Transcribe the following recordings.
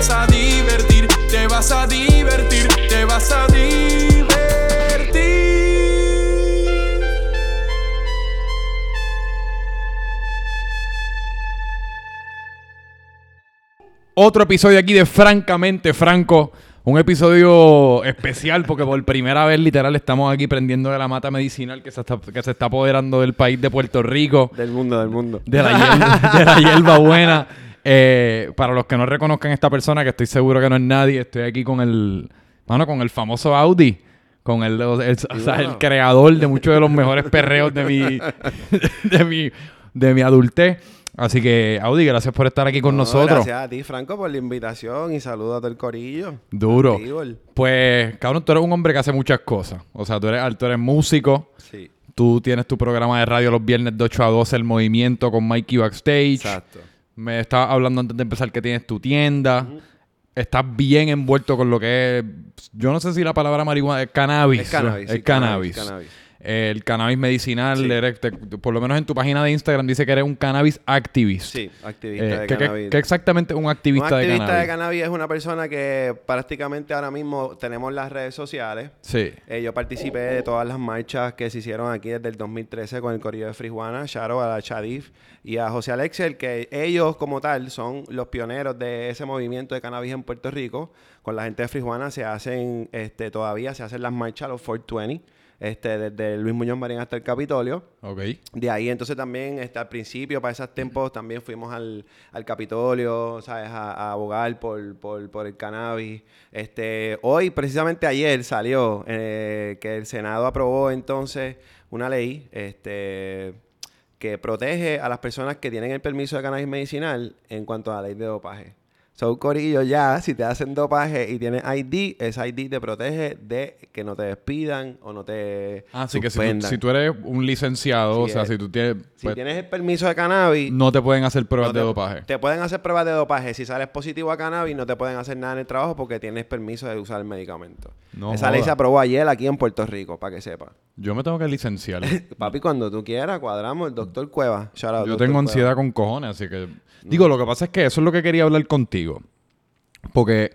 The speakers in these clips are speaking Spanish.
vas a divertir, te vas a divertir, te vas a divertir. Otro episodio aquí de Francamente Franco. Un episodio especial porque por primera vez literal estamos aquí prendiendo de la mata medicinal que se está, que se está apoderando del país de Puerto Rico. Del mundo, del mundo. De la hierba, de la hierba buena. Eh, para los que no reconozcan a esta persona, que estoy seguro que no es nadie, estoy aquí con el, mano, con el famoso Audi. Con el, el- o sea, el creador de muchos de los mejores perreos de mi, de mi, de mi adultez. Así que, Audi, gracias por estar aquí con No, nosotros. Gracias a ti, Franco, por la invitación y saludos a todo el corillo. Duro. Pues, cabrón, tú eres un hombre que hace muchas cosas. O sea, tú eres, tú eres músico. Sí, Tú tienes tu programa de radio los viernes de 8 a 12, El Movimiento con Mikey Backstage. exacto. Me estabas hablando antes de empezar que tienes tu tienda. Estás bien envuelto con lo que es... Yo no sé si la palabra marihuana es cannabis. Es cannabis. Es sí, cannabis. cannabis. El cannabis medicinal. Sí. eres- te- por lo menos en tu página de Instagram dice que eres un cannabis activist. Sí, activista Eh, de ¿qué- qué- cannabis. qué exactamente es un activista, un activista de de cannabis? cannabis es una persona que prácticamente ahora mismo tenemos las redes sociales. Sí. Eh, yo participé de todas las marchas que se hicieron aquí desde el 2013 con el Corillo de Frijuana, Sharo, a la Chadif y a José Alexel, que ellos como tal son los pioneros de ese movimiento de cannabis en Puerto Rico. Con la gente de Frijuana se hacen, este, todavía se hacen las marchas, los 420, este, desde Luis Muñoz Marín hasta el Capitolio. Ok. De ahí entonces también, este, al principio, para esos tiempos, también fuimos al, al Capitolio, ¿sabes? A, a abogar por, por, por el cannabis. Este, hoy, precisamente ayer, salió eh, que el Senado aprobó entonces una ley este, que protege a las personas que tienen el permiso de cannabis medicinal en cuanto a la ley de dopaje. So, Corillo, ya, si te hacen dopaje y tienes ID, ese ID te protege de que no te despidan o no te Así que si tú, suspendan. si tú eres un licenciado, o sea, es. si tú tienes... Si pues, tienes el permiso de cannabis, no te pueden hacer pruebas no de dopaje. Te pueden hacer pruebas de dopaje. Si sales positivo a cannabis, no te pueden hacer nada en el trabajo porque tienes permiso de usar el medicamento. No Esa ley se aprobó ayer aquí en Puerto Rico, para que sepa. Yo me tengo que licenciar. Papi, cuando tú quieras, cuadramos el doctor Cueva. Shout out, Yo tengo Cueva. ansiedad con cojones, así que... Digo, lo que pasa es que eso es lo que quería hablar contigo. Porque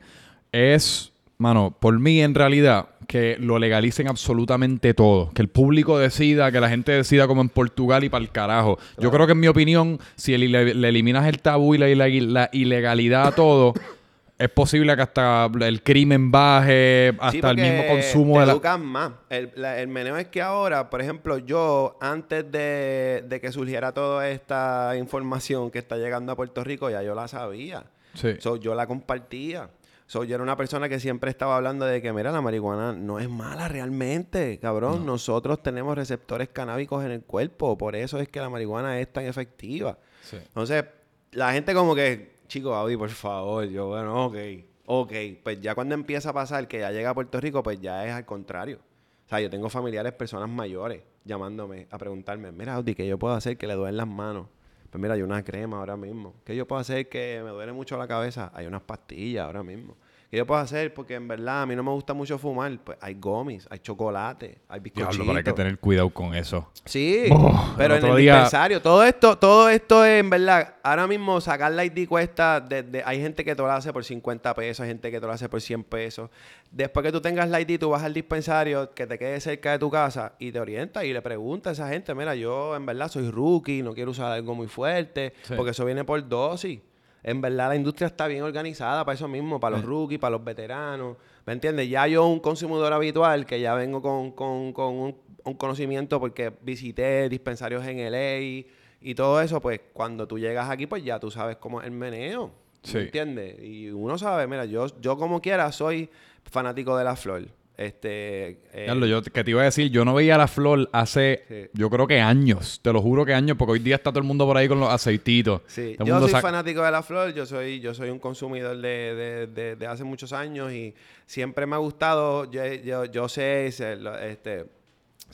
es, mano, por mí en realidad, que lo legalicen absolutamente todo. Que el público decida, que la gente decida como en Portugal y para el carajo. Yo creo que en mi opinión, si le, le eliminas el tabú y la, la- la ilegalidad a todo... Es posible que hasta el crimen baje, hasta Sí, el mismo consumo te de la... educan más. El, la- el meneo es que ahora, por ejemplo, yo, antes de, de que surgiera toda esta información que está llegando a Puerto Rico, ya yo la sabía. Sí. So, yo la compartía. So, yo era una persona que siempre estaba hablando de que, mira, la marihuana no es mala realmente, cabrón. Nosotros tenemos receptores canábicos en el cuerpo. Por eso es que la marihuana es tan efectiva. Sí. Entonces, la gente como que, chico, Audi, por favor. Yo, bueno, ok. Ok. Pues ya cuando empieza a pasar que ya llega a Puerto Rico, pues ya es al contrario. O sea, yo tengo familiares, personas mayores, llamándome a preguntarme, mira, Audi, ¿qué yo puedo hacer que le duelen las manos? Pues mira, hay una crema ahora mismo. ¿Qué yo puedo hacer que me duele mucho la cabeza? Hay unas pastillas ahora mismo. ¿Qué yo puedo hacer? Porque en verdad a mí no me gusta mucho fumar. Pues hay gomis, hay chocolate, hay bizcochitos. Diablo, pero hay que tener cuidado con eso. Sí, Oh, pero el en el día- dispensario, todo esto, todo esto es en verdad, ahora mismo sacar la ID cuesta, desde, hay gente que te lo hace por 50 pesos, hay gente que te lo hace por 100 pesos. Después que tú tengas la ID, tú vas al dispensario que te quede cerca de tu casa y te orientas y le preguntas a esa gente, mira, yo en verdad soy rookie, no quiero usar algo muy fuerte, Sí. porque eso viene por dosis. En verdad la industria está bien organizada para eso mismo, para los rookies, para los veteranos. ¿Me entiendes? Ya yo, un consumidor habitual, que ya vengo con, con- con un, un conocimiento porque visité dispensarios en LA y todo eso, pues cuando tú llegas aquí, pues ya tú sabes cómo es el meneo. Sí. ¿Me entiendes? Y uno sabe, mira, yo, yo como quiera soy fanático de la flor. Este, eh, Diablo, yo que te iba a decir, yo no veía la flor hace, Sí. yo creo que años, te lo juro que años, porque hoy día está todo el mundo por ahí con los aceititos. Sí, yo soy fanático de la flor, yo soy, yo soy un consumidor de, de- de- de hace muchos años y siempre me ha gustado, yo, yo, yo sé, este,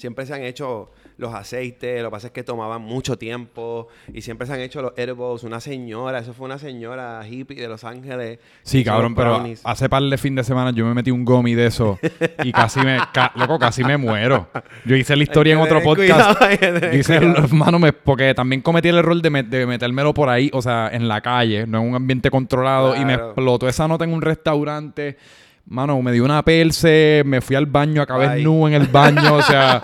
siempre se han hecho los aceites, lo que pasa es que tomaban mucho tiempo y siempre se han hecho los edibles. Una señora, eso fue una señora hippie de Los Ángeles. Sí, cabrón, pero brownies. hace par de fin de semana yo me metí un gomi de eso y casi me, ca- loco, casi me muero. Yo hice la historia en otro podcast. cuidado, hay que tener Yo hice el, cuidado. mano, me- porque también cometí el error de, me- de metérmelo por ahí, o sea, en la calle, no en un ambiente controlado, y me explotó esa nota en un restaurante. Mano, me dio una perse, me fui al baño, acabé nu en el baño, o sea,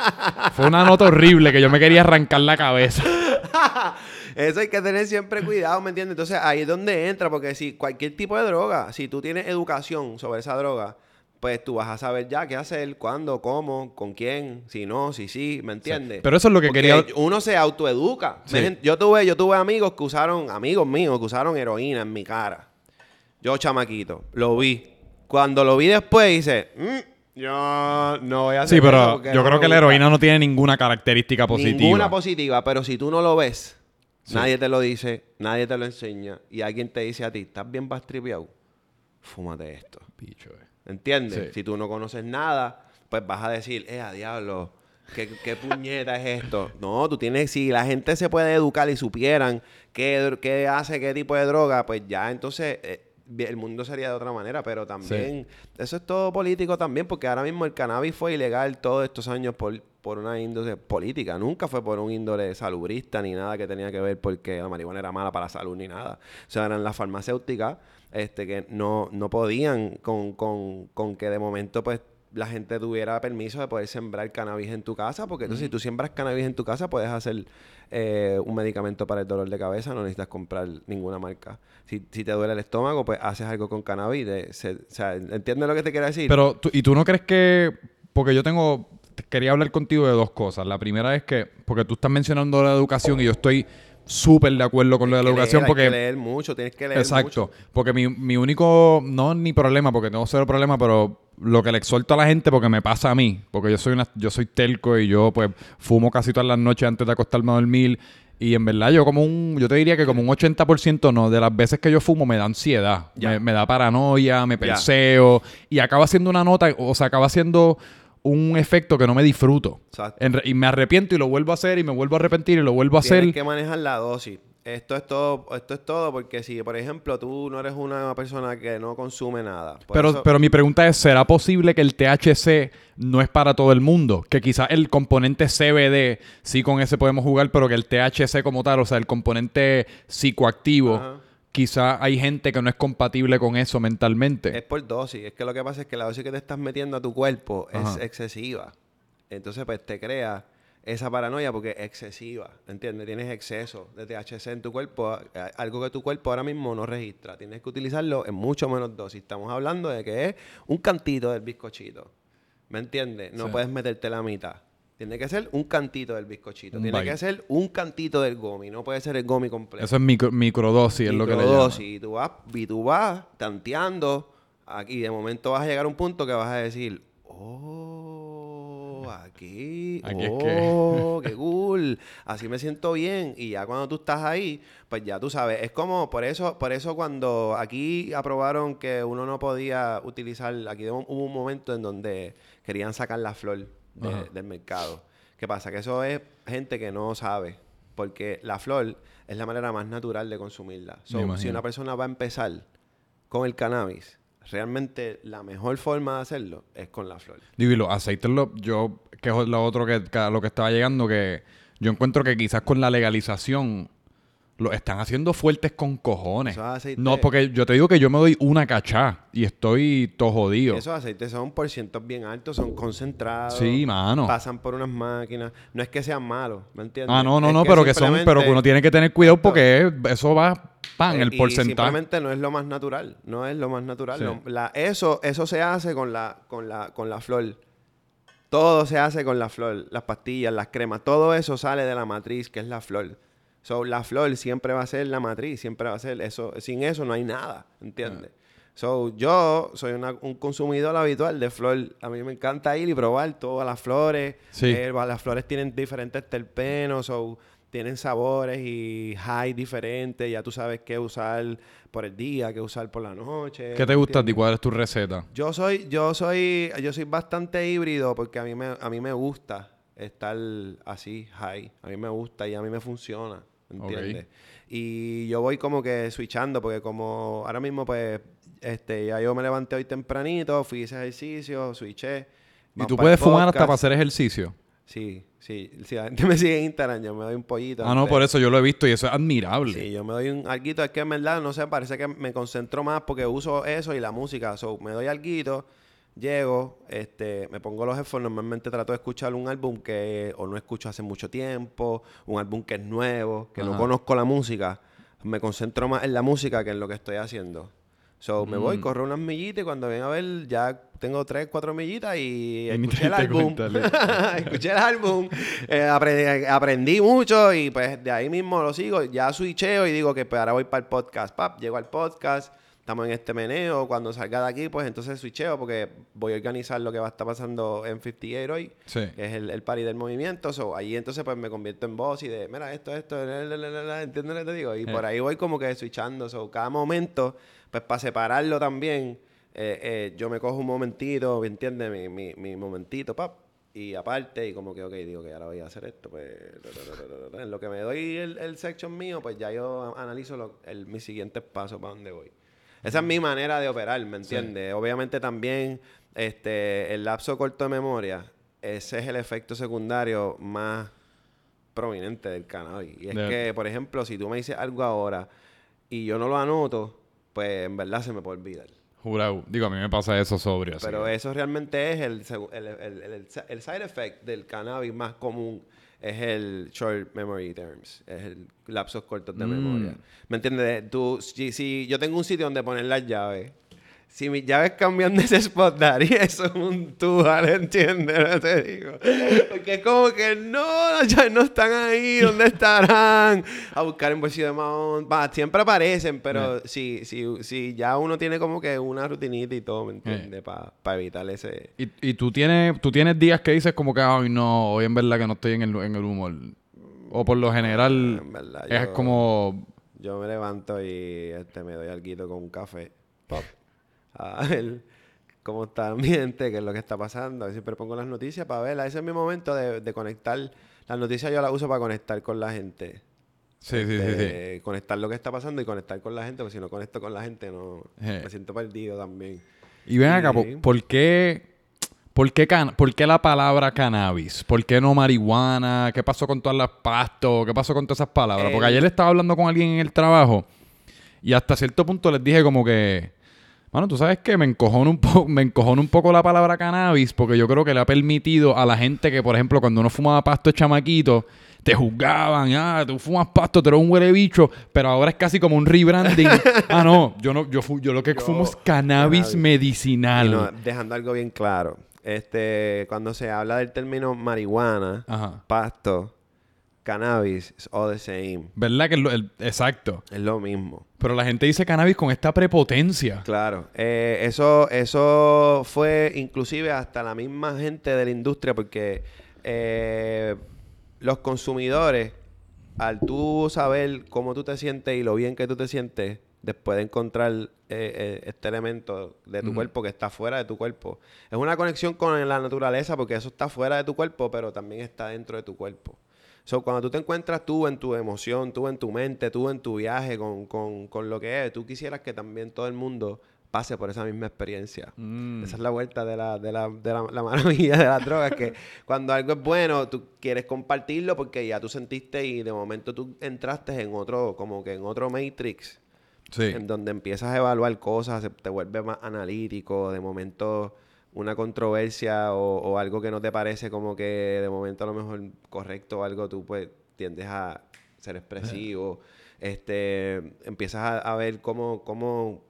fue una nota horrible que yo me quería arrancar la cabeza. Eso hay que tener siempre cuidado, ¿me entiendes? Entonces ahí es donde entra, porque si cualquier tipo de droga, si tú tienes educación sobre esa droga, pues tú vas a saber ya qué hacer, cuándo, cómo, con quién, si no, si sí, ¿me entiendes? Pero eso es lo que Porque quería... Uno se autoeduca. Sí. Yo tuve, yo tuve amigos que usaron, amigos míos que usaron heroína en mi cara. Yo, chamaquito, lo vi. Cuando lo vi después, hice, "Mm, yo no voy a hacer Sí, eso pero porque yo no creo me que la gusta". heroína no tiene ninguna característica positiva. Ninguna positiva, pero si tú no lo ves, Sí. nadie te lo dice, nadie te lo enseña y alguien te dice a ti, ¿estás bien bastripeado? Fúmate esto. Bicho, eh. ¿Entiendes? Sí. Si tú no conoces nada, pues vas a decir, eh, a diablo, ¿qué, qué puñeta es esto? No, tú tienes, si la gente se puede educar y supieran qué, hace, qué tipo de droga, pues ya entonces eh, el mundo sería de otra manera, pero también, eso es todo político también, porque ahora mismo el cannabis fue ilegal todos estos años por, por una índole política, nunca fue por un índole salubrista ni nada que tenía que ver porque la marihuana era mala para la salud ni nada. O sea, eran las farmacéuticas este, que no, no podían con, con, con que de momento pues la gente tuviera permiso de poder sembrar cannabis en tu casa, porque entonces si tú siembras cannabis en tu casa puedes hacer eh, un medicamento para el dolor de cabeza, no necesitas comprar ninguna marca. Si, si te duele el estómago, pues haces algo con cannabis. de- se- o sea, ¿entiendes lo que te quiero decir? Pero, tú- ¿y tú no crees que...? Porque yo tengo... Quería hablar contigo de dos cosas. La primera es que... Porque tú estás mencionando la educación y yo estoy súper de acuerdo con lo de la educación leer, porque... que leer mucho, tienes que leer Exacto. mucho. Porque mi, mi único, no ni problema, porque tengo cero problema, pero lo que le exhorto a la gente, porque me pasa a mí, porque yo soy una, yo soy telco y yo pues fumo casi todas las noches antes de acostarme a dormir. Y en verdad yo como un, yo te diría que como un 80% no, de las veces que yo fumo me da ansiedad, me, me da paranoia, me perseo y acaba siendo una nota, o sea, acaba siendo un efecto que no me disfruto. En y me arrepiento y lo vuelvo a hacer y me vuelvo a arrepentir y lo vuelvo a hacer. Tienes que manejar la dosis. Esto es todo, esto es todo porque si, por ejemplo, tú no eres una persona que no consume nada. Pero, eso- pero mi pregunta es, ¿será posible que el THC no es para todo el mundo? Que quizás el componente CBD, sí con ese podemos jugar, pero que el THC como tal, o sea, el componente psicoactivo, Ajá. quizás hay gente que no es compatible con eso mentalmente. Es por dosis. Es que lo que pasa es que la dosis que te estás metiendo a tu cuerpo es excesiva. Entonces, pues te crea esa paranoia porque es excesiva. ¿Entiendes? Tienes exceso de THC en tu cuerpo, algo que tu cuerpo ahora mismo no registra. Tienes que utilizarlo en mucho menos dosis. Estamos hablando de que es un cantito del bizcochito. ¿Me entiendes? No Sí. puedes meterte la mitad. Tiene que ser un cantito del bizcochito. Un Tiene bite. que ser un cantito del gomi. No puede ser el gomi completo. Eso es micro- microdosis, es lo que le. Microdosis. Y tú vas, y tú vas tanteando aquí. Y de momento vas a llegar a un punto que vas a decir, oh, aquí, Aquí es oh, qué cool. Así me siento bien. Y ya cuando tú estás ahí, pues ya tú sabes. Es como, por eso, por eso cuando aquí aprobaron que uno no podía utilizar, aquí hubo un momento en donde querían sacar la flor de- del mercado. ¿Qué pasa? Que eso es gente que no sabe. Porque la flor es la manera más natural de consumirla. So, si una persona va a empezar con el cannabis, realmente la mejor forma de hacerlo es con la flor. Digo, y los aceites, lo- yo, que es lo otro que, lo que estaba llegando, que yo encuentro que quizás con la legalización lo están haciendo fuertes con cojones. Esos aceites- No, porque yo te digo que yo me doy una cachá y estoy todo jodido. Esos aceites son por cientos bien altos, son concentrados. Sí, mano. Pasan por unas máquinas. No es que sean malos, ¿me entiendes? Ah, no, no, Es no, pero que son, pero uno tiene que tener cuidado porque es- eso va pan, Eh, el y porcentaje. simplemente no es lo más natural. No es lo más natural. Sí. Lo- la- eso, eso se hace con la, con la, con la flor. Todo se hace con la flor. Las pastillas, las cremas, todo eso sale de la matriz, que es la flor. So, la flor siempre va a ser la matriz, siempre va a ser eso. Sin eso no hay nada, ¿entiendes? So, yo soy una- un consumidor habitual de flor. A mí me encanta ir y probar todas las flores. Sí. Eh, las flores tienen diferentes terpenos, so, tienen sabores y high diferentes. Ya tú sabes qué usar por el día, qué usar por la noche. ¿Qué te gusta a ti? ¿entiendes? ¿Cuál es tu receta? Yo soy, yo soy, yo soy bastante híbrido porque a mí me, a mí me gusta estar así, high. A mí me gusta y a mí me funciona, ¿entiendes? Y yo voy como que switchando, porque como ahora mismo, pues, este, ya yo me levanté hoy tempranito, fui a ese ejercicio, switché. ¿Y tú puedes fumar hasta para hacer ejercicio? Sí, sí. Si la gente me sigue en Instagram, yo me doy un pollito. Ah, no, por eso yo lo he visto y eso es admirable. Sí, yo me doy un alguito. Es que en verdad, no sé, parece que me concentro más porque uso eso y la música. So, me doy alguito, llego, este, me pongo los headphones. Normalmente trato de escuchar un álbum que o no escucho hace mucho tiempo, un álbum que es nuevo, que no conozco la música. Me concentro más en la música que en lo que estoy haciendo. So, me Mm. voy, corro unas millitas y cuando vengo a ver ya tengo tres, cuatro millitas y escuché el álbum. escuché el álbum, eh, aprendí, aprendí mucho y pues de ahí mismo lo sigo. Ya switcheo y digo que pues ahora voy para el podcast. Pap, llego al podcast, estamos en este meneo. Cuando salga de aquí, pues entonces switcheo porque voy a organizar lo que va a estar pasando en 58 hoy Sí. que es el, el party del movimiento. So, ahí entonces pues me convierto en voz y de, mira, esto, esto, la, la, la, la, la", ¿entiendes lo que te digo? Y Eh. por ahí voy como que switchando. So, cada momento, pues para separarlo también, eh, eh, yo me cojo un momentito, ¿me entiendes? Mi, mi, mi momentito, pap. Y aparte, y como que, ok, digo que ahora voy a hacer esto, pues... En lo que me doy el, el section mío, pues ya yo analizo lo- el, mis siguientes pasos para dónde voy. Esa es mi manera de operar, ¿me entiendes? Obviamente también este, el lapso corto de memoria, ese es el efecto secundario más prominente del cannabis. Y es que, por ejemplo, si tú me dices algo ahora y yo no lo anoto, pues en verdad se me puede olvidar. Jurado. Digo, a mí me pasa eso sobrio. Pero eso realmente es el, el- el- el side effect del cannabis más común. Es el short memory terms. Es el lapsos cortos de Mm. memoria. ¿Me entiendes? Tú, si, si yo tengo un sitio donde poner las llaves. Si mis llaves cambian de ese spot, Dari, eso es un tujar, ¿entiendes? No te digo. Porque es como que no, las llaves no están ahí, ¿dónde estarán? A buscar en bolsillo de mahón. Va, siempre aparecen, pero si, si, si ya uno tiene como que una rutinita y todo, ¿me entiendes? Para evitar ese... ¿Y, y tú, tienes, tú tienes días que dices como que, ay, no, hoy en verdad que no estoy en el, en el humor. O por lo general, En verdad, es yo- como... Yo me levanto y este, me doy algo con un café. Pop. A ver cómo está el ambiente, qué es lo que está pasando. Siempre pongo las noticias para ver. Ese es mi momento de, de conectar. Las noticias yo las uso para conectar con la gente. Sí, sí, sí, sí. Este, Conectar lo que está pasando y conectar con la gente. Porque si no conecto con la gente, no Eh. me siento perdido también. Y ven acá. ¿por, por qué, por, qué can- por qué la palabra cannabis? ¿Por qué no marihuana? ¿Qué pasó con todas las pastos? ¿Qué pasó con todas esas palabras? Porque El- ayer estaba hablando con alguien en el trabajo y hasta cierto punto les dije como que... Bueno, tú sabes que me encojona un poco, me encojona un poco la palabra cannabis porque yo creo que le ha permitido a la gente que, por ejemplo, cuando uno fumaba pasto de chamaquito, te juzgaban, ah, tú fumas pasto, tú eres un huele bicho, pero ahora es casi como un rebranding. ah, no, yo no, yo, yo lo que Yo- fumo es cannabis, cannabis. medicinal. No, dejando algo bien claro. Este, cuando se habla del término marihuana, Ajá. pasto, cannabis, it's all the same. ¿Verdad que es lo, el- exacto? Es lo mismo. Pero la gente dice cannabis con esta prepotencia. Claro. Eh, eso, eso fue inclusive hasta la misma gente de la industria porque eh, los consumidores, al tú saber cómo tú te sientes y lo bien que tú te sientes, después de encontrar eh, este elemento de tu cuerpo que está fuera de tu cuerpo, es una conexión con la naturaleza porque eso está fuera de tu cuerpo, pero también está dentro de tu cuerpo. So, cuando tú te encuentras tú en tu emoción, tú en tu mente, tú en tu viaje con, con, con lo que es, tú quisieras que también todo el mundo pase por esa misma experiencia. Mm. Esa es la vuelta de la, de la, de la, la maravilla de las drogas, que cuando algo es bueno, tú quieres compartirlo porque ya tú sentiste y de momento tú entraste en otro, como que en otro matrix, Sí. en donde empiezas a evaluar cosas, te vuelves más analítico, de momento una controversia o, o algo que no te parece como que de momento a lo mejor correcto o algo, tú pues tiendes a ser expresivo, este, empiezas a, a ver cómo, cómo,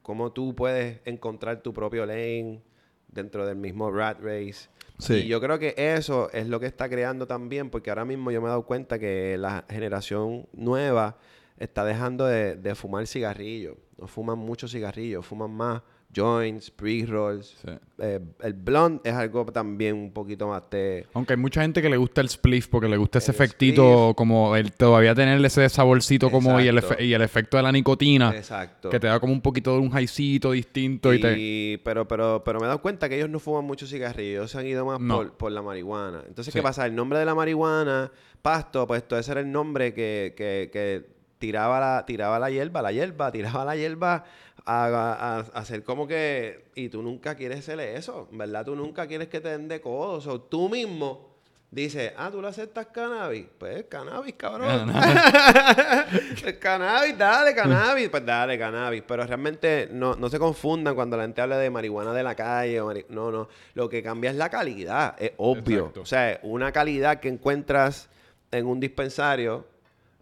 cómo tú puedes encontrar tu propio lane dentro del mismo rat race. Sí. Y yo creo que eso es lo que está creando también, porque ahora mismo yo me he dado cuenta que la generación nueva está dejando de, de fumar cigarrillos. No fuman mucho cigarrillos, fuman más joints, pre-rolls. Sí. Eh, el blonde es algo también un poquito más de... Aunque hay mucha gente que le gusta el spliff porque le gusta ese efectito, como el todavía tener ese saborcito como y el, y efecto de la nicotina, Exacto. que te da como un poquito de un highcito distinto y, te... Pero, pero, pero me he dado cuenta que ellos no fuman mucho cigarrillo, ellos se han ido más No. por, por la marihuana. Entonces, Sí. ¿qué pasa? El nombre de la marihuana, pasto, pues todo ese era el nombre que, que, que tiraba, la, tiraba la hierba, la hierba, tiraba la hierba a, a- a hacer como que... Y tú nunca quieres hacerle eso, ¿verdad? Tú nunca quieres que te den de codos. O tú mismo dices, ah, ¿tú le aceptas cannabis? Pues cannabis, cabrón. cannabis, dale, cannabis. Pues dale, cannabis. Pero realmente no, no se confundan cuando la gente habla de marihuana de la calle. o mari- No, no. Lo que cambia es la calidad. Es obvio. Exacto. O sea, una calidad que encuentras en un dispensario,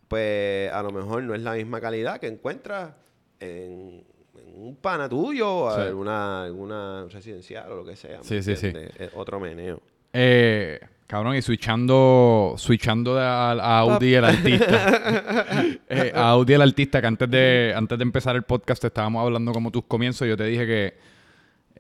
pues a lo mejor no es la misma calidad que encuentras en, en un pana tuyo Sí. alguna, alguna residencial o lo que sea. ¿me Sí, sí, sí. Es otro meneo. Eh, cabrón, y switchando, switchando a, a Audi el artista. Eh, a Audi el artista, que antes de, antes de empezar el podcast estábamos hablando como tus comienzos. Yo te dije que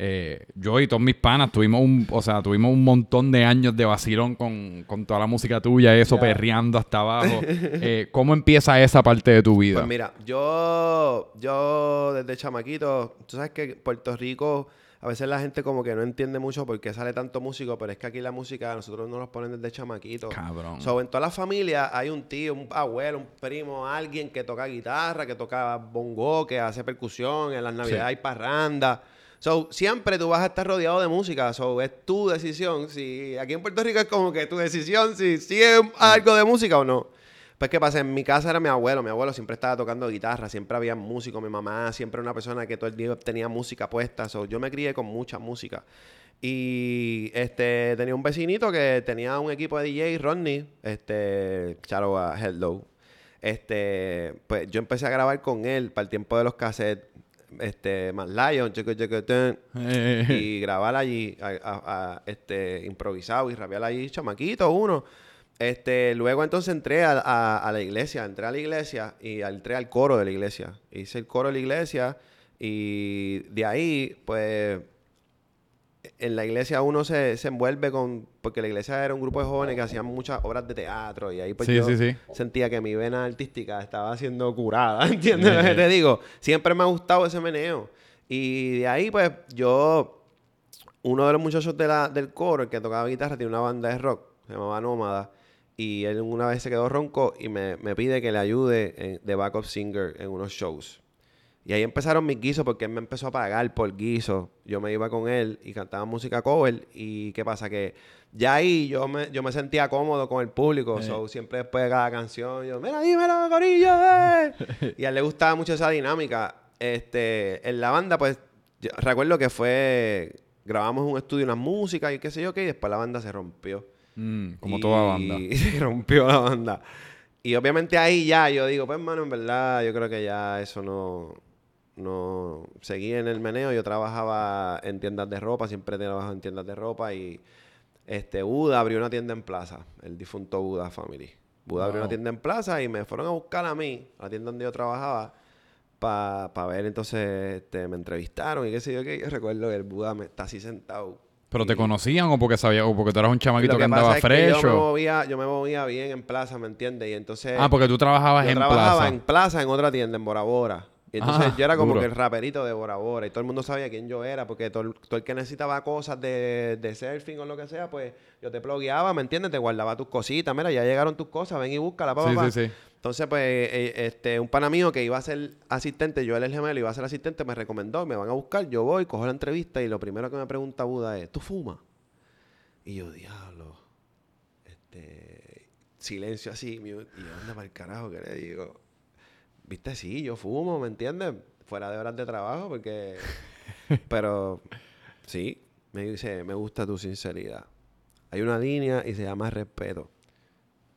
eh, yo y todos mis panas tuvimos un, o sea, tuvimos un montón de años de vacilón con, con toda la música tuya, eso, perreando hasta abajo. Eh, ¿Cómo empieza esa parte de tu vida? Pues mira, yo, yo desde chamaquito, tú sabes que Puerto Rico, a veces la gente como que no entiende mucho por qué sale tanto músico, pero es que aquí la música a nosotros nos los ponen desde chamaquito. Cabrón. So, en toda la familia hay un tío, un abuelo, un primo, alguien que toca guitarra, que toca bongo, que hace percusión, en las navidades Sí. hay parranda. So, siempre tú vas a estar rodeado de música. So, es tu decisión. Si aquí en Puerto Rico es como que tu decisión si sigue algo de música o no. Pues, ¿qué pasa? En mi casa era mi abuelo. Mi abuelo siempre estaba tocando guitarra. Siempre había músico. Mi mamá siempre era una persona que todo el día tenía música puesta. So, yo me crié con mucha música. Y este tenía un vecinito que tenía un equipo de DJ, Rodney. Este, Charo a Hello. Este, pues yo empecé a grabar con él para el tiempo de los cassettes. Este, más Lion, checo, checo, tun, Eh, y grabar allí, a- a- a, este, improvisado y rapear allí, chamaquito, uno. Este, luego entonces entré a, a- a la iglesia, entré a la iglesia y entré al coro de la iglesia. Hice el coro de la iglesia y de ahí, pues, en la iglesia uno se, se envuelve con, porque la iglesia era un grupo de jóvenes que hacían muchas obras de teatro y ahí pues Sí, yo sí, sí. sentía que mi vena artística estaba siendo curada, ¿entiendes lo que te digo? Siempre me ha gustado ese meneo. Y de ahí pues yo, uno de los muchachos de la, del coro, el que tocaba guitarra, tiene una banda de rock, se llamaba Nómada, y él una vez se quedó ronco y me, me pide que le ayude en- de backup singer en unos shows. Y ahí empezaron mis guisos porque él me empezó a pagar por guisos. Yo me iba con él y cantaba música cover. Y qué pasa que ya ahí yo me, yo me sentía cómodo con el público. Eh. So, siempre después de cada canción yo, mira, dímelo, corillo, eh". y a él le gustaba mucho esa dinámica. Este, en la banda, pues, yo recuerdo que fue, grabamos un estudio, unas músicas y qué sé yo qué, y después la banda se rompió. mm, como Y- toda banda. Y se rompió la banda. Y obviamente ahí ya yo digo, pues hermano, en verdad yo creo que ya eso no, no seguí en el meneo. Yo trabajaba en tiendas de ropa, siempre he trabajado en tiendas de ropa y este Buda abrió una tienda en plaza, el difunto Buda Family. Buda abrió una tienda en plaza y me fueron a buscar a mí, a la tienda donde yo trabajaba, para ver entonces, este, me entrevistaron y qué sé yo qué. Yo recuerdo que el Buda me está así sentado. ¿Pero te conocían o porque sabía o porque tú eras un chamaquito que, que andaba fresh? yo me movía, yo me movía bien en plaza, ¿me entiendes? Y entonces Ah, porque tú trabajabas yo en trabajaba plaza. en plaza en otra tienda, en Bora Bora. Y entonces Ah, yo era como duro. que el raperito de Bora Bora. Y todo el mundo sabía quién yo era. Porque todo, el- todo el que necesitaba cosas de, de surfing o lo que sea, pues yo te plugueaba, ¿me entiendes? Te guardaba tus cositas. Mira, ya llegaron tus cosas, ven y búscala, papá. Sí, sí, sí. Entonces, pues, eh, este, un pana mío que iba a ser asistente, yo era el gemelo, iba a ser asistente, me recomendó, me van a buscar, yo voy, cojo la entrevista y lo primero que me pregunta Buda es, ¿tú fumas? Y yo, diablo, este, silencio así, y yo, anda para el carajo, que le digo, viste, sí, yo fumo, ¿me entiendes? Fuera de horas de trabajo, porque, pero, sí, me dice, me gusta tu sinceridad. Hay una línea y se llama respeto.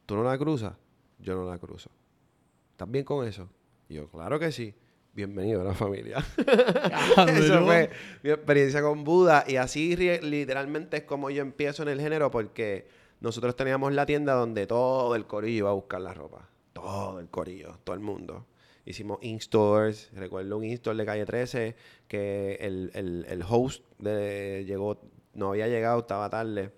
¿Tú no la cruzas? Yo no la cruzo. ¿Estás bien con eso? Y yo, claro que sí. Bienvenido a la familia. Eso fue mi experiencia con Buda. Y así literalmente es como yo empiezo en el género porque nosotros teníamos la tienda donde todo el corillo iba a buscar la ropa. Todo el corillo, todo el mundo. Hicimos in-stores. Recuerdo un in-store de calle 13 que el, el, el host de, llegó, no había llegado, estaba tarde.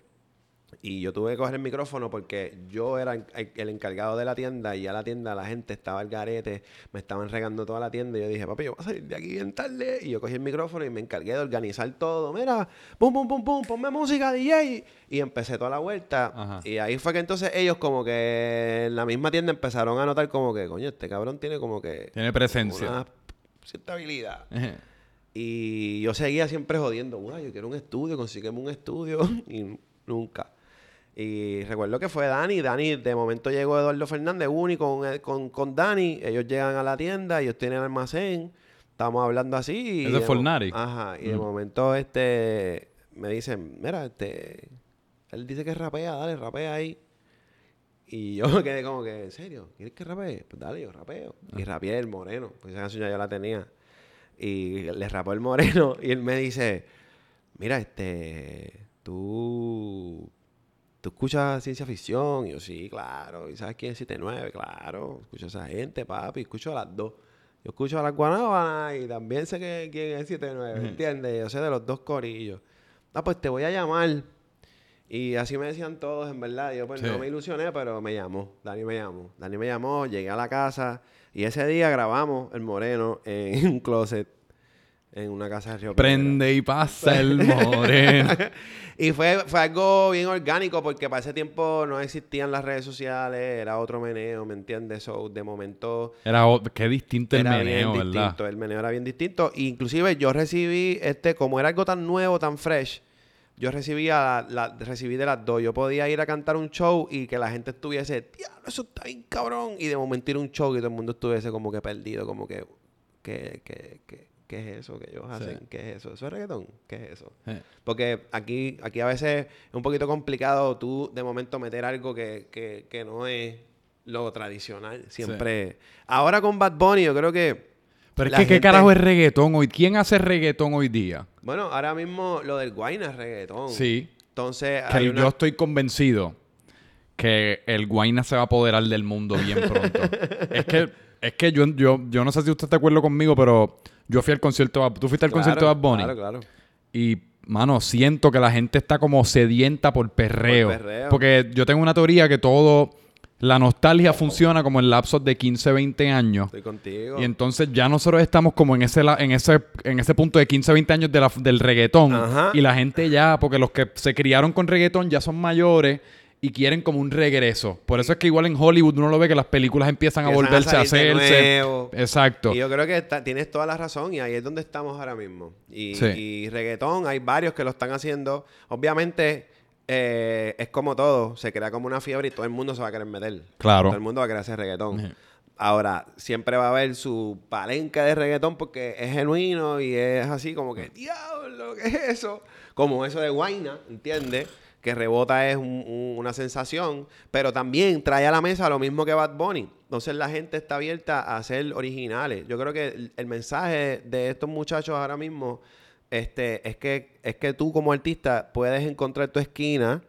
Y yo tuve que coger el micrófono porque yo era el, encargado de la tienda y a la tienda la gente estaba al garete, me estaban regando toda la tienda y yo dije, papi, yo voy a salir de aquí bien tarde. Y yo cogí el micrófono y me encargué de organizar todo. Mira, pum, pum, pum, pum, ponme música, DJ. Y empecé toda la vuelta. Ajá. Y ahí fue que entonces ellos como que en la misma tienda empezaron a notar como que, coño, este cabrón tiene como que Tiene presencia. una cierta habilidad. Y yo seguía siempre jodiendo, "Guau, yo quiero un estudio, consígueme un estudio. y nunca. Y recuerdo que fue Dani. Dani, de momento llegó Eduardo Fernández, único con, con, con Dani. Ellos llegan a la tienda, ellos tienen almacén. Estamos hablando así. y ¿Es de Fornari? Ajá. Y de Mm. momento este me dicen, mira, este. Él dice que rapea, dale, rapea ahí. Y yo me quedé como que, ¿en serio? ¿Quieres que rapee? Pues dale, yo rapeo. Y rapeé el moreno, pues esa canción ya yo la tenía. Y le rapó el moreno y él me dice, mira, este, tú, tú escuchas ciencia ficción. Y yo, sí, claro. ¿Y sabes quién es 79? Claro. Escucho a esa gente, papi. Escucho a las dos. Yo escucho a las guanábanas y también sé que, quién es 79, ¿entiendes? Yo sé de los dos corillos. Ah, pues te voy a llamar. Y así me decían todos, en verdad. Yo pues Sí. no me ilusioné, pero me llamó. Dani me llamó. Dani me llamó, llegué a la casa. Y ese día grabamos El Moreno en un closet. En una casa de Río Piedra. Prende y pasa el moreno. Y fue, fue algo bien orgánico porque para ese tiempo no existían las redes sociales, era otro meneo, ¿me entiendes? So, de momento Era qué distinto el era meneo, bien ¿verdad? distinto, el meneo era bien distinto. Inclusive yo recibí, este, como era algo tan nuevo, tan fresh, yo recibía la, la- recibí de las dos. Yo podía ir a cantar un show y que la gente estuviese, diablo, eso está bien cabrón. Y de momento ir a un show y todo el mundo estuviese como que perdido, como que, ¿qué, qué, qué, qué es eso que ellos hacen? ¿Qué es eso? ¿Eso es reggaetón? ¿Qué es eso? Porque aquí, aquí a veces es un poquito complicado tú de momento meter algo que, que, que no es lo tradicional. Siempre. Ahora con Bad Bunny, yo creo que. Pero es que, ¿qué carajo es reggaetón hoy? ¿Quién hace reggaetón hoy día? Bueno, ahora mismo lo del Guayna es reggaetón. Sí. Entonces, Que hay el- una- yo estoy convencido que el Guayna se va a apoderar del mundo bien pronto. es que, es que yo, yo, yo no sé si usted está de acuerdo conmigo, pero yo fui al concierto. de Bad- Tú fuiste al Claro, concierto de Bad Bunny. Claro, claro. Y, mano, siento que la gente está como sedienta por perreo. Por perreo. Porque yo tengo una teoría que todo. La nostalgia funciona como en lapsos de 15, 20 años. Estoy contigo. Y entonces ya nosotros estamos como en ese, en ese, en ese punto de 15, 20 años de la- del reggaetón. Ajá. Y la gente ya, porque los que se criaron con reggaetón ya son mayores y quieren como un regreso. Por eso es que igual en Hollywood uno lo ve que las películas empiezan a Empiezan a volverse a, de hacerse. Exacto. Y yo creo que está- tienes toda la razón y ahí es donde estamos ahora mismo. Y, Sí. y reggaetón, hay varios que lo están haciendo. Obviamente, eh, es como todo, se crea como una fiebre y todo el mundo se va a querer meter. Claro. Todo el mundo va a querer hacer reggaetón. Ahora, siempre va a haber su palenca de reggaetón porque es genuino y es así como que, diablo, ¿qué es eso? Como eso de Guaina, ¿entiendes? Que rebota es un- un- una sensación, pero también trae a la mesa lo mismo que Bad Bunny. Entonces la gente está abierta a ser originales. Yo creo que el, el mensaje de estos muchachos ahora mismo este, es, que, es que tú como artista puedes encontrar tu esquina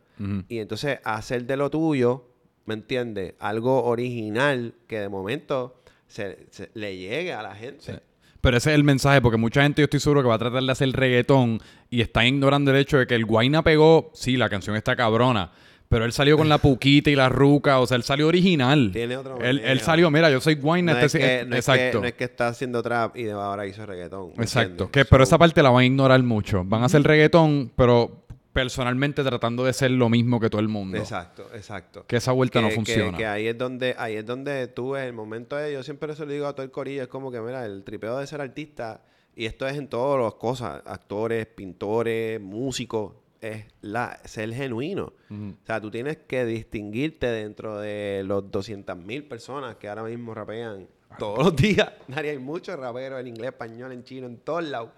y entonces hacer de lo tuyo, ¿me entiendes? Algo original que de momento se, se- le llegue a la gente. Sí. Pero ese es el mensaje, porque mucha gente yo estoy seguro que va a tratar de hacer reggaetón y está ignorando el hecho de que el Guayna pegó, sí, la canción está cabrona, pero él salió con la puquita y la ruca, o sea, él salió original. Tiene otro Él, él salió, mira, yo soy Guayna, No, este es sí- que, no es que- exacto. no es que está haciendo trap y de ahora hizo reggaetón. ¿me Exacto. Que, pero esa parte la van a ignorar mucho. Van a hacer reggaetón, pero personalmente tratando de ser lo mismo que todo el mundo. Exacto, exacto. Que esa vuelta no Que- funciona. Que, ahí es donde, ahí es donde tú ves el momento de, yo siempre se lo digo a todo el corillo, es como que, mira, el tripeo de ser artista, y esto es en todas las cosas, actores, pintores, músicos, es la, ser genuino. O sea, tú tienes que distinguirte dentro de los 200 mil personas que ahora mismo rapean todos los días. Nadie hay muchos raperos en inglés, español, en chino, en todos lados.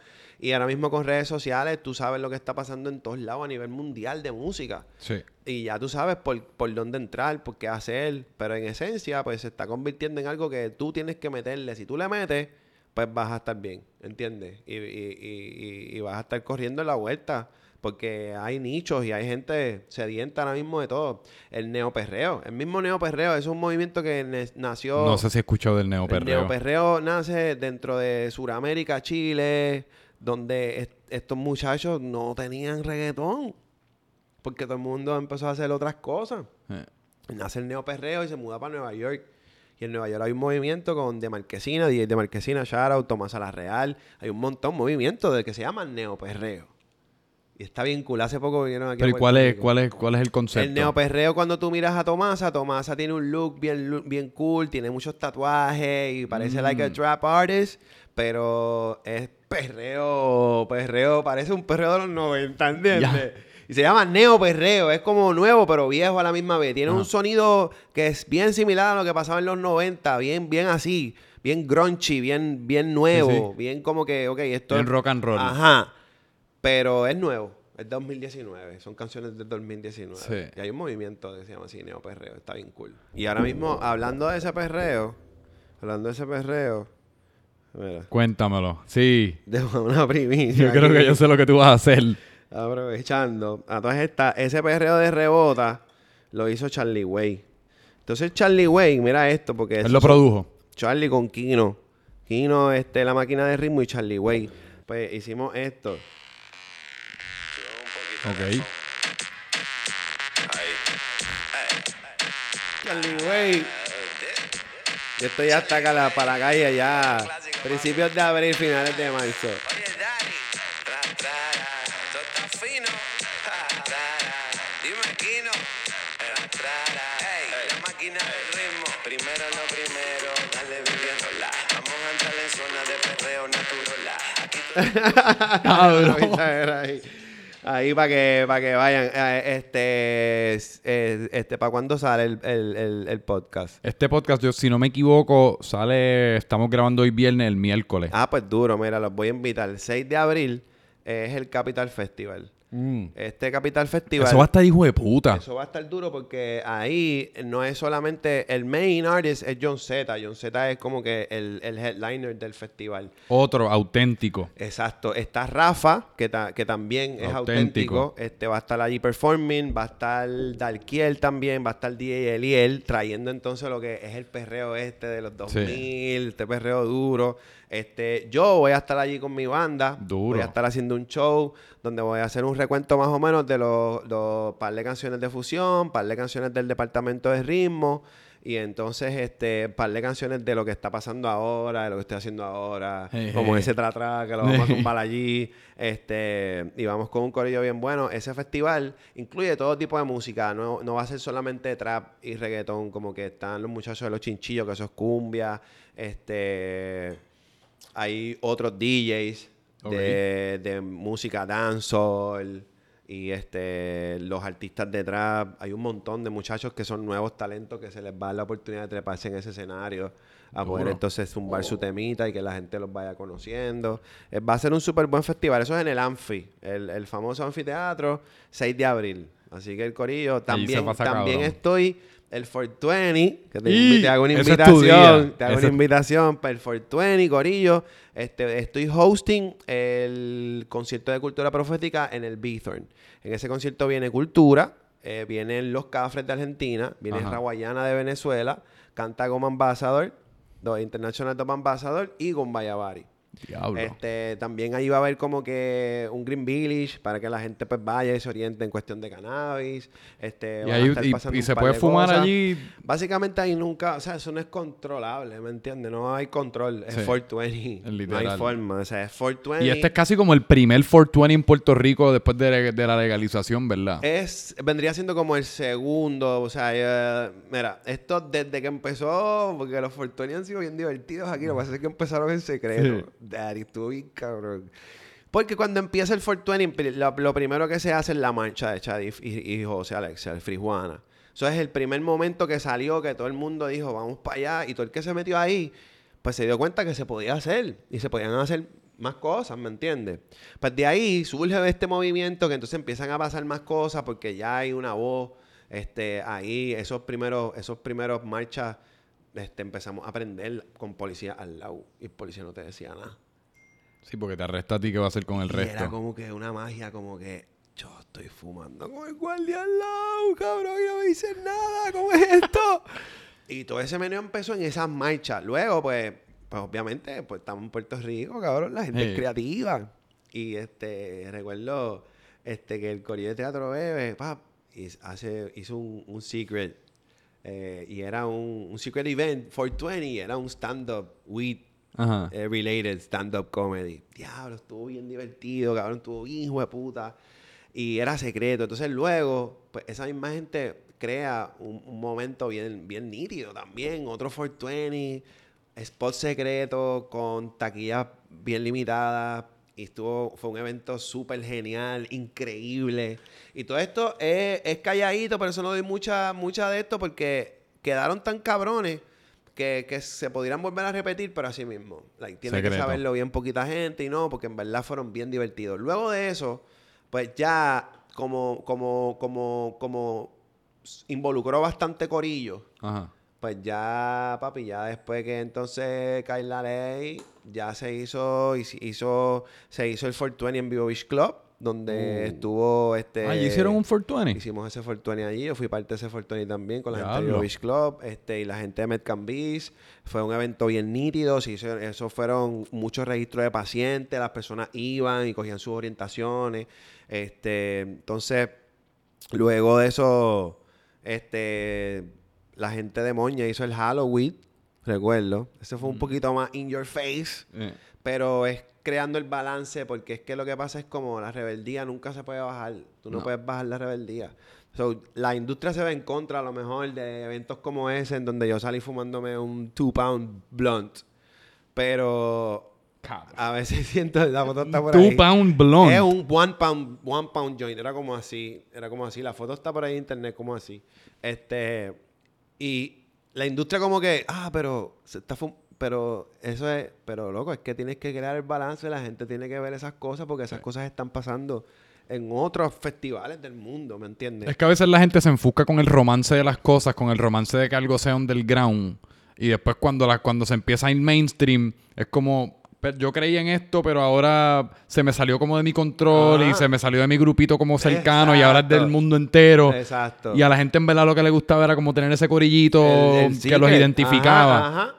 Y ahora mismo con redes sociales, tú sabes lo que está pasando en todos lados a nivel mundial de música. Sí. Y ya tú sabes por, por dónde entrar, por qué hacer. Pero en esencia, pues se está convirtiendo en algo que tú tienes que meterle. Si tú le metes, pues vas a estar bien, ¿entiendes? Y, y- y- y- vas a estar corriendo en la vuelta. Porque hay nichos y hay gente sedienta ahora mismo de todo. El neoperreo, el mismo neoperreo, es un movimiento que nació... No sé si he escuchado del El neoperreo. neoperreo nace dentro de Sudamérica, Chile, donde est- estos muchachos no tenían reggaetón. Porque todo el mundo empezó a hacer otras cosas. Eh. Nace el neoperreo y se muda para Nueva York. Y en Nueva York hay un movimiento con De Marquesina, DJ De Marquesina, Shoutout, Tomás Real. Hay un montón de movimientos de que se llaman neoperreo. Y está bien cool. Hace poco vinieron aquí a Pero ¿y Puerto cuál es, cuál, es, cuál es el concepto? El neoperreo, cuando tú miras a Tomasa, Tomasa tiene un look bien, bien cool, tiene muchos tatuajes y parece like a Mm. trap artist, pero es perreo, perreo, parece un perreo de los 90, ¿entiendes? Y se llama neoperreo, es como nuevo pero viejo a la misma vez. Tiene un sonido que es bien similar a lo que pasaba en los 90, bien, bien así, bien grunchy, bien, bien nuevo, sí. bien como que, ok, esto Bien es- rock and roll. Ajá. Pero es nuevo. Es 2019. Son canciones del 2019. Sí. Y hay un movimiento que se llama así, neoperreo. Está bien cool. Y ahora mismo, hablando de ese perreo, hablando de ese perreo, mira, Cuéntamelo. Sí. dejo una primicia. Yo creo que yo sé lo que tú vas a hacer. Aprovechando. A todas estas, ese perreo de rebota lo hizo Charlie Way. Entonces Charlie Way, mira esto, porque Él lo produjo. Charlie con Kino. Kino, este, la máquina de ritmo y Charlie Way. Pues hicimos esto. Ok. Charlie Way. Y esto ya está acá la- para la calle ya. Principios de abril, finales de marzo. Oye, Dani, tra, tra, todo está fino. Ja, tra, dime, Kino. Tra, tra, ey, la máquina del ritmo. Primero lo primero, dale viviendo la. Vamos a entrar en zona de perreo natural. Aquí Cabrón. Ahí para que, para que vayan. Eh, Este, eh, este, ¿para cuándo sale el, el, el, el podcast? Este podcast, yo, si no me equivoco, sale. Estamos grabando hoy viernes, el miércoles. Ah, pues duro, mira, los voy a invitar. El 6 de abril es el Capital Festival. Este Capital Festival. Mm. Eso va a estar hijo de puta. Eso va a estar duro porque ahí no es solamente el main artist, es John Z. John Z es como que el, el headliner del festival. Otro auténtico. Exacto. Está Rafa, que, ta- que también es Auténtico. auténtico. Este va a estar allí performing, va a estar Dalkiel también, va a estar DJ Eliel, trayendo entonces lo que es el perreo este de los 2000, este perreo duro. Este, yo voy a estar allí con mi banda. Duro. Voy a estar haciendo un show donde voy a hacer un recuento más o menos de los, los par de canciones de fusión, par de canciones del departamento de ritmo. Y entonces, este, par de canciones de lo que está pasando ahora, de lo que estoy haciendo ahora, como ese tra tra que lo vamos a tumbar allí. Este, y vamos con un corillo bien bueno. Ese festival incluye todo tipo de música. No, no va a ser solamente trap y reggaetón, como que están los muchachos de los chinchillos, que eso es cumbia. Este, hay otros DJs de, de música dancehall y este los artistas de trap. Hay un montón de muchachos que son nuevos talentos que se les va a dar la oportunidad de treparse en ese escenario a poder Duro. entonces zumbar su temita y que la gente los vaya conociendo. Eh, va a ser un súper buen festival. Eso es en el Anfi, el, el famoso anfiteatro, 6 de abril. Así que el corillo también, también cabrón. estoy el 420, que te, Y invi- te hago una invitación, te hago una invitación para el 420, Corillo. Este, estoy hosting el concierto de cultura profética en el Bithorn. En ese concierto viene Cultura, eh, vienen Los Cafres de Argentina, viene Ajá. Raguayana de Venezuela, canta Goma Ambassador, International Top Ambassador y Gombayabari. Diablo. Este, también ahí va a haber como que un Green Village para que la gente pues vaya y se oriente en cuestión de cannabis. Este, y, ahí- se puede de fumar cosas. allí. Básicamente ahí nunca, o sea, eso no es controlable, ¿me entiendes? No hay control, es Sí. 420. Es No hay forma, o sea, es 420. Y este es casi como el primer 420 en Puerto Rico después de, de la legalización, ¿verdad? Es, vendría siendo como el segundo, o sea, eh, mira, esto desde que empezó, porque los 420 han sido bien divertidos aquí, lo que pasa es que empezaron en secreto. Daddy, estuvo bien cabrón. Porque cuando empieza el 420, lo, lo primero que se hace es la marcha de Chad y José Alexia, el Frijuana. Eso es el primer momento que salió, que todo el mundo dijo, vamos para allá, y todo el que se metió ahí, pues se dio cuenta que se podía hacer, y se podían hacer más cosas, ¿me entiendes? Pues de ahí surge este movimiento que entonces empiezan a pasar más cosas porque ya hay una voz, este, ahí, esos primeros, esos primeros marchas, este, empezamos a aprender con policía al lado, y el policía no te decía nada. Sí, porque te arresta a ti, ¿qué va a hacer con el Y resto? Era como que una magia, como que yo estoy fumando con el guardia al lado, cabrón, y no me dicen nada, ¿cómo es esto? y todo ese meneo empezó en esas marchas. Luego, pues, pues obviamente, pues estamos en Puerto Rico, cabrón, la gente es creativa. Y este, recuerdo este, que el Corillo de Teatro Bebe, pap, y hace, hizo un, un secret. Eh, y era un, un secret event, 420, era un stand-up weed Ajá. eh, related stand-up comedy. Diablo, estuvo bien divertido, cabrón, estuvo hijo de puta. Y era secreto. Entonces luego, pues esa misma gente crea un, un momento bien, bien nítido también. Otro 420, spot secreto con taquillas bien limitadas. Y estuvo, fue un evento súper genial, increíble. Y todo esto es, es calladito, pero eso no doy mucha, mucha de esto porque quedaron tan cabrones que, que se podrían volver a repetir, pero así mismo. Like, tiene que saberlo bien poquita gente y no, porque en verdad fueron bien divertidos. Luego de eso, pues ya como, como, como, como involucró bastante corillo, Ajá. pues ya, papi, ya después que entonces cae la ley, ya se hizo, hizo, se hizo el 420 en Vivo Beach Club, donde estuvo este... Ah, ¿y hicieron un 420? Hicimos ese Fortuny allí, yo fui parte de ese Fortuny también con la gente de Diablo. Beach Club este, y la gente de Metcalf Beach. Fue un evento bien nítido, se hizo- eso fueron muchos registros de pacientes, las personas iban y cogían sus orientaciones. Este, entonces, luego de eso, este, la gente de Moña hizo el Halloween, recuerdo. Ese fue un poquito más in your face. Eh, Pero es creando el balance, porque es que lo que pasa es como la rebeldía nunca se puede bajar. Tú no, No. puedes bajar la rebeldía. So, la industria se ve en contra, a lo mejor, de eventos como ese, en donde yo salí fumándome un two pound blunt. Pero Cabrón. a veces siento, la foto está por Two ahí. pound blonde. Es un one pound, one pound joint. Era como así. Era como así. La foto está por ahí en internet como así. Este. Y la industria como que, ah, pero se está pero eso es, pero loco, es que tienes que crear el balance, la gente tiene que ver esas cosas porque esas cosas están pasando en otros festivales del mundo, ¿me entiendes? Es que a veces la gente se enfoca con el romance de las cosas, con el romance de que algo sea underground. Y después cuando, la, cuando se empieza a ir mainstream, es como, "Pe- yo creí en esto, pero ahora se me salió como de mi control y se me salió de mi grupito como cercano y ahora es del mundo entero. Exacto. Y a la gente en verdad lo que le gustaba era como tener ese corillito El- el que los identificaba. Ajá, ajá.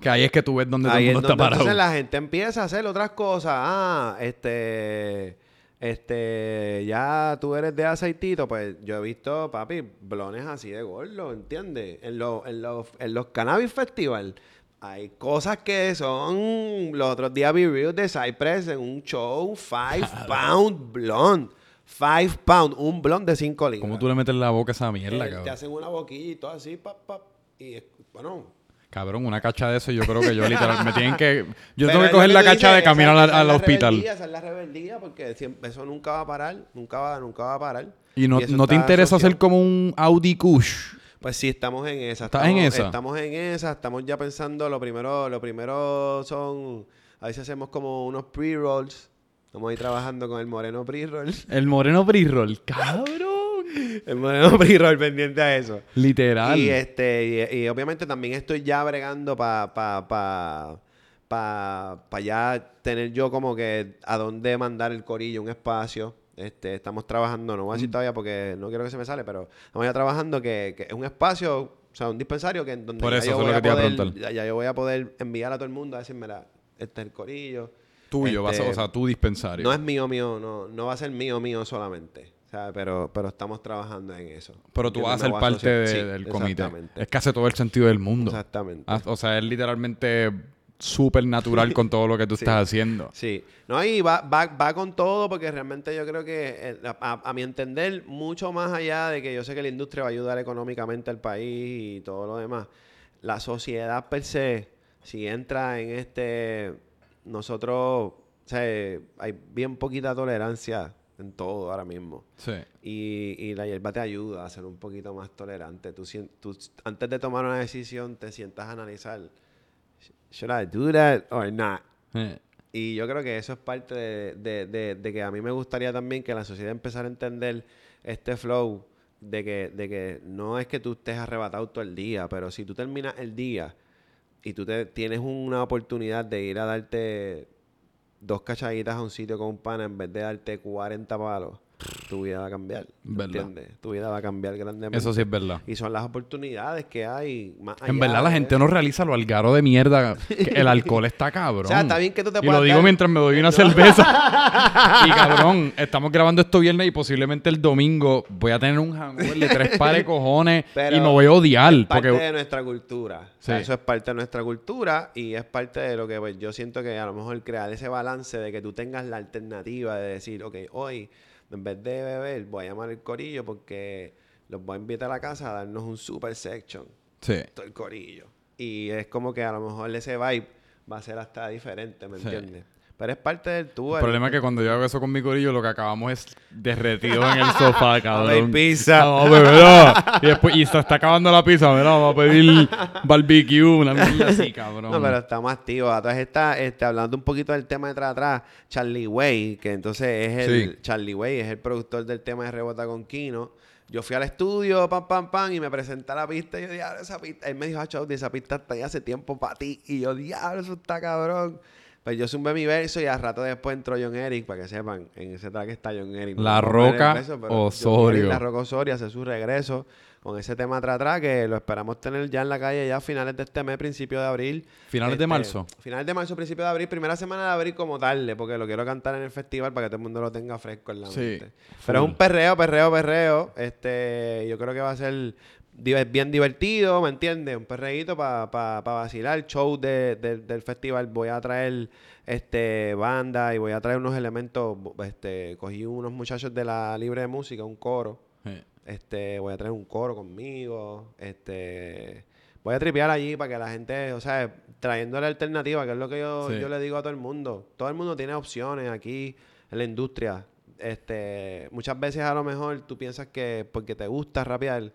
Que ahí es que tú ves donde todo Ahí el es mundo está parado. entonces la gente empieza a hacer otras cosas. Ah, este, este, ya tú eres de aceitito, pues yo he visto, papi, blones así de gordo, ¿entiendes? En los, en los, en los cannabis festival hay cosas que son, los otros días vi reviews de Cypress en un show, five pound blonde, five pound, un blonde de 5 libras. ¿Cómo tú le metes la boca a esa mierda, Eh, Te cabrón? hacen una boquilla y todo así, pap, pap, y bueno... Cabrón, una cacha de eso yo creo que yo literal me tienen que... Yo Pero tengo que coger la cacha de caminar esa- al, esa es al la hospital. rebeldía, Esa es la rebeldía porque siempre- eso nunca va a parar, nunca va, nunca va a parar. Y no, no te interesa asociado. hacer como un Audi Kush. Pues sí, estamos en esa. ¿Estás estamos, en esa? Estamos en esa, estamos ya pensando, lo primero, lo primero son, a veces hacemos como unos pre-rolls. Estamos ahí trabajando con el Moreno pre-roll. El moreno pre-roll. Cabrón. el Moreno pre-roll pendiente a eso. Literal. Y este, y, y obviamente también estoy ya bregando para pa, pa, pa, pa ya tener yo como que a dónde mandar el corillo, un espacio. Este, estamos trabajando, no voy a Mm. decir todavía porque no quiero que se me sale, pero estamos ya trabajando que, que es un espacio, o sea, un dispensario que en donde Por ya eso, yo voy lo a poder- ya, ya yo voy a poder enviar a todo el mundo a decir, mira, este es el corillo. Tuyo, vas a- Este, o sea, tu dispensario. No es mío, mío, no, no va a ser mío, mío solamente. Pero, pero estamos trabajando en eso. Pero tú vas a ser parte asociar. de- Sí, del comité. exactamente. Es que hace todo el sentido del mundo. Exactamente. O sea, es literalmente súper natural con todo lo que tú Sí. estás haciendo. Sí. No, y va, va, va con todo porque realmente yo creo que, eh, a, mi entender, mucho más allá de que yo sé que la industria va a ayudar económicamente al país y todo lo demás, la sociedad per se, si entra en este, nosotros, o sea, hay bien poquita tolerancia en todo ahora mismo. Sí. Y, y la hierba te ayuda a ser un poquito más tolerante. Tú, tú, antes de tomar una decisión, te sientas a analizar, ¿should I do that or not? Eh, Y yo creo que eso es parte de, de- de- de que a mí me gustaría también que la sociedad empezara a entender este flow de que, de que no es que tú estés arrebatado todo el día, pero si tú terminas el día y tú te, tienes una oportunidad de ir a darte dos cachaditas a un sitio con un pana en vez de darte 40 palos, tu vida va a cambiar. ¿Entiendes? Tu vida va a cambiar grandemente. Eso sí es verdad. Y son las oportunidades que hay más En verdad la de- gente no realiza lo algaro de mierda. que el alcohol está cabrón. O sea, está bien que tú te Y puedas lo digo mientras me doy una cerveza. y cabrón, estamos grabando esto viernes y posiblemente el domingo voy a tener un hangover de tres pares de cojones Pero y me voy a odiar. parte Porque de nuestra cultura. O sea, eso es parte de nuestra cultura y es parte de lo que pues, yo siento que a lo mejor crear ese balance de que tú tengas la alternativa de decir, ok, hoy en vez de beber voy a llamar el corillo porque los voy a invitar a la casa a darnos un super section. Sí. Todo el corillo. Y es como que a lo mejor ese vibe va a ser hasta diferente, ¿me Sí. entiendes? Pero es parte del tú. El problema es que cuando yo hago eso con mi corillo, lo que acabamos es derretido en el sofá, cabrón. ver pizza. Vamos a. Y después, y se está acabando la pizza, mira, vamos a pedir barbecue, una mierda así, cabrón. No, pero estamos activos. Entonces está este, hablando un poquito del tema de atrás atrás, Charlie Way, que entonces es el Sí. Charlie Way, es el productor del tema de Rebota con Kino. Yo fui al estudio, pam, pam, pam, y me presenté a la pista. Y yo, diablo, esa pista. Él me dijo, ah, esa pista está ahí hace tiempo para ti. Y yo, diablo, eso está cabrón. Pues yo zumbé mi verso y al rato después entró John Eric, para que sepan, en ese track está John Eric. La No Roca verso, Osorio. Eric, La Roca Osorio hace su regreso con ese tema atrás atrás que lo esperamos tener ya en la calle ya a finales de este mes, principio de abril. Finales de Este, marzo. Finales de marzo, principio de abril, primera semana de abril como tarde, porque lo quiero cantar en el festival para que todo el mundo lo tenga fresco en la Sí, mente. Pero es un perreo, perreo, perreo. Este, yo creo que va a ser bien divertido, ¿me entiendes? Un perreíto para pa, pa vacilar. Show de- de- del festival. Voy a traer este banda y voy a traer unos elementos. Este, cogí unos muchachos de la Libre de Música, un coro. Sí. Este, voy a traer un coro conmigo. Este, voy a tripear allí para que la gente, o sea, trayendo la alternativa, que es lo que yo, Sí. yo le digo a todo el mundo. Todo el mundo tiene opciones aquí en la industria. Este, muchas veces a lo mejor tú piensas que porque te gusta rapear,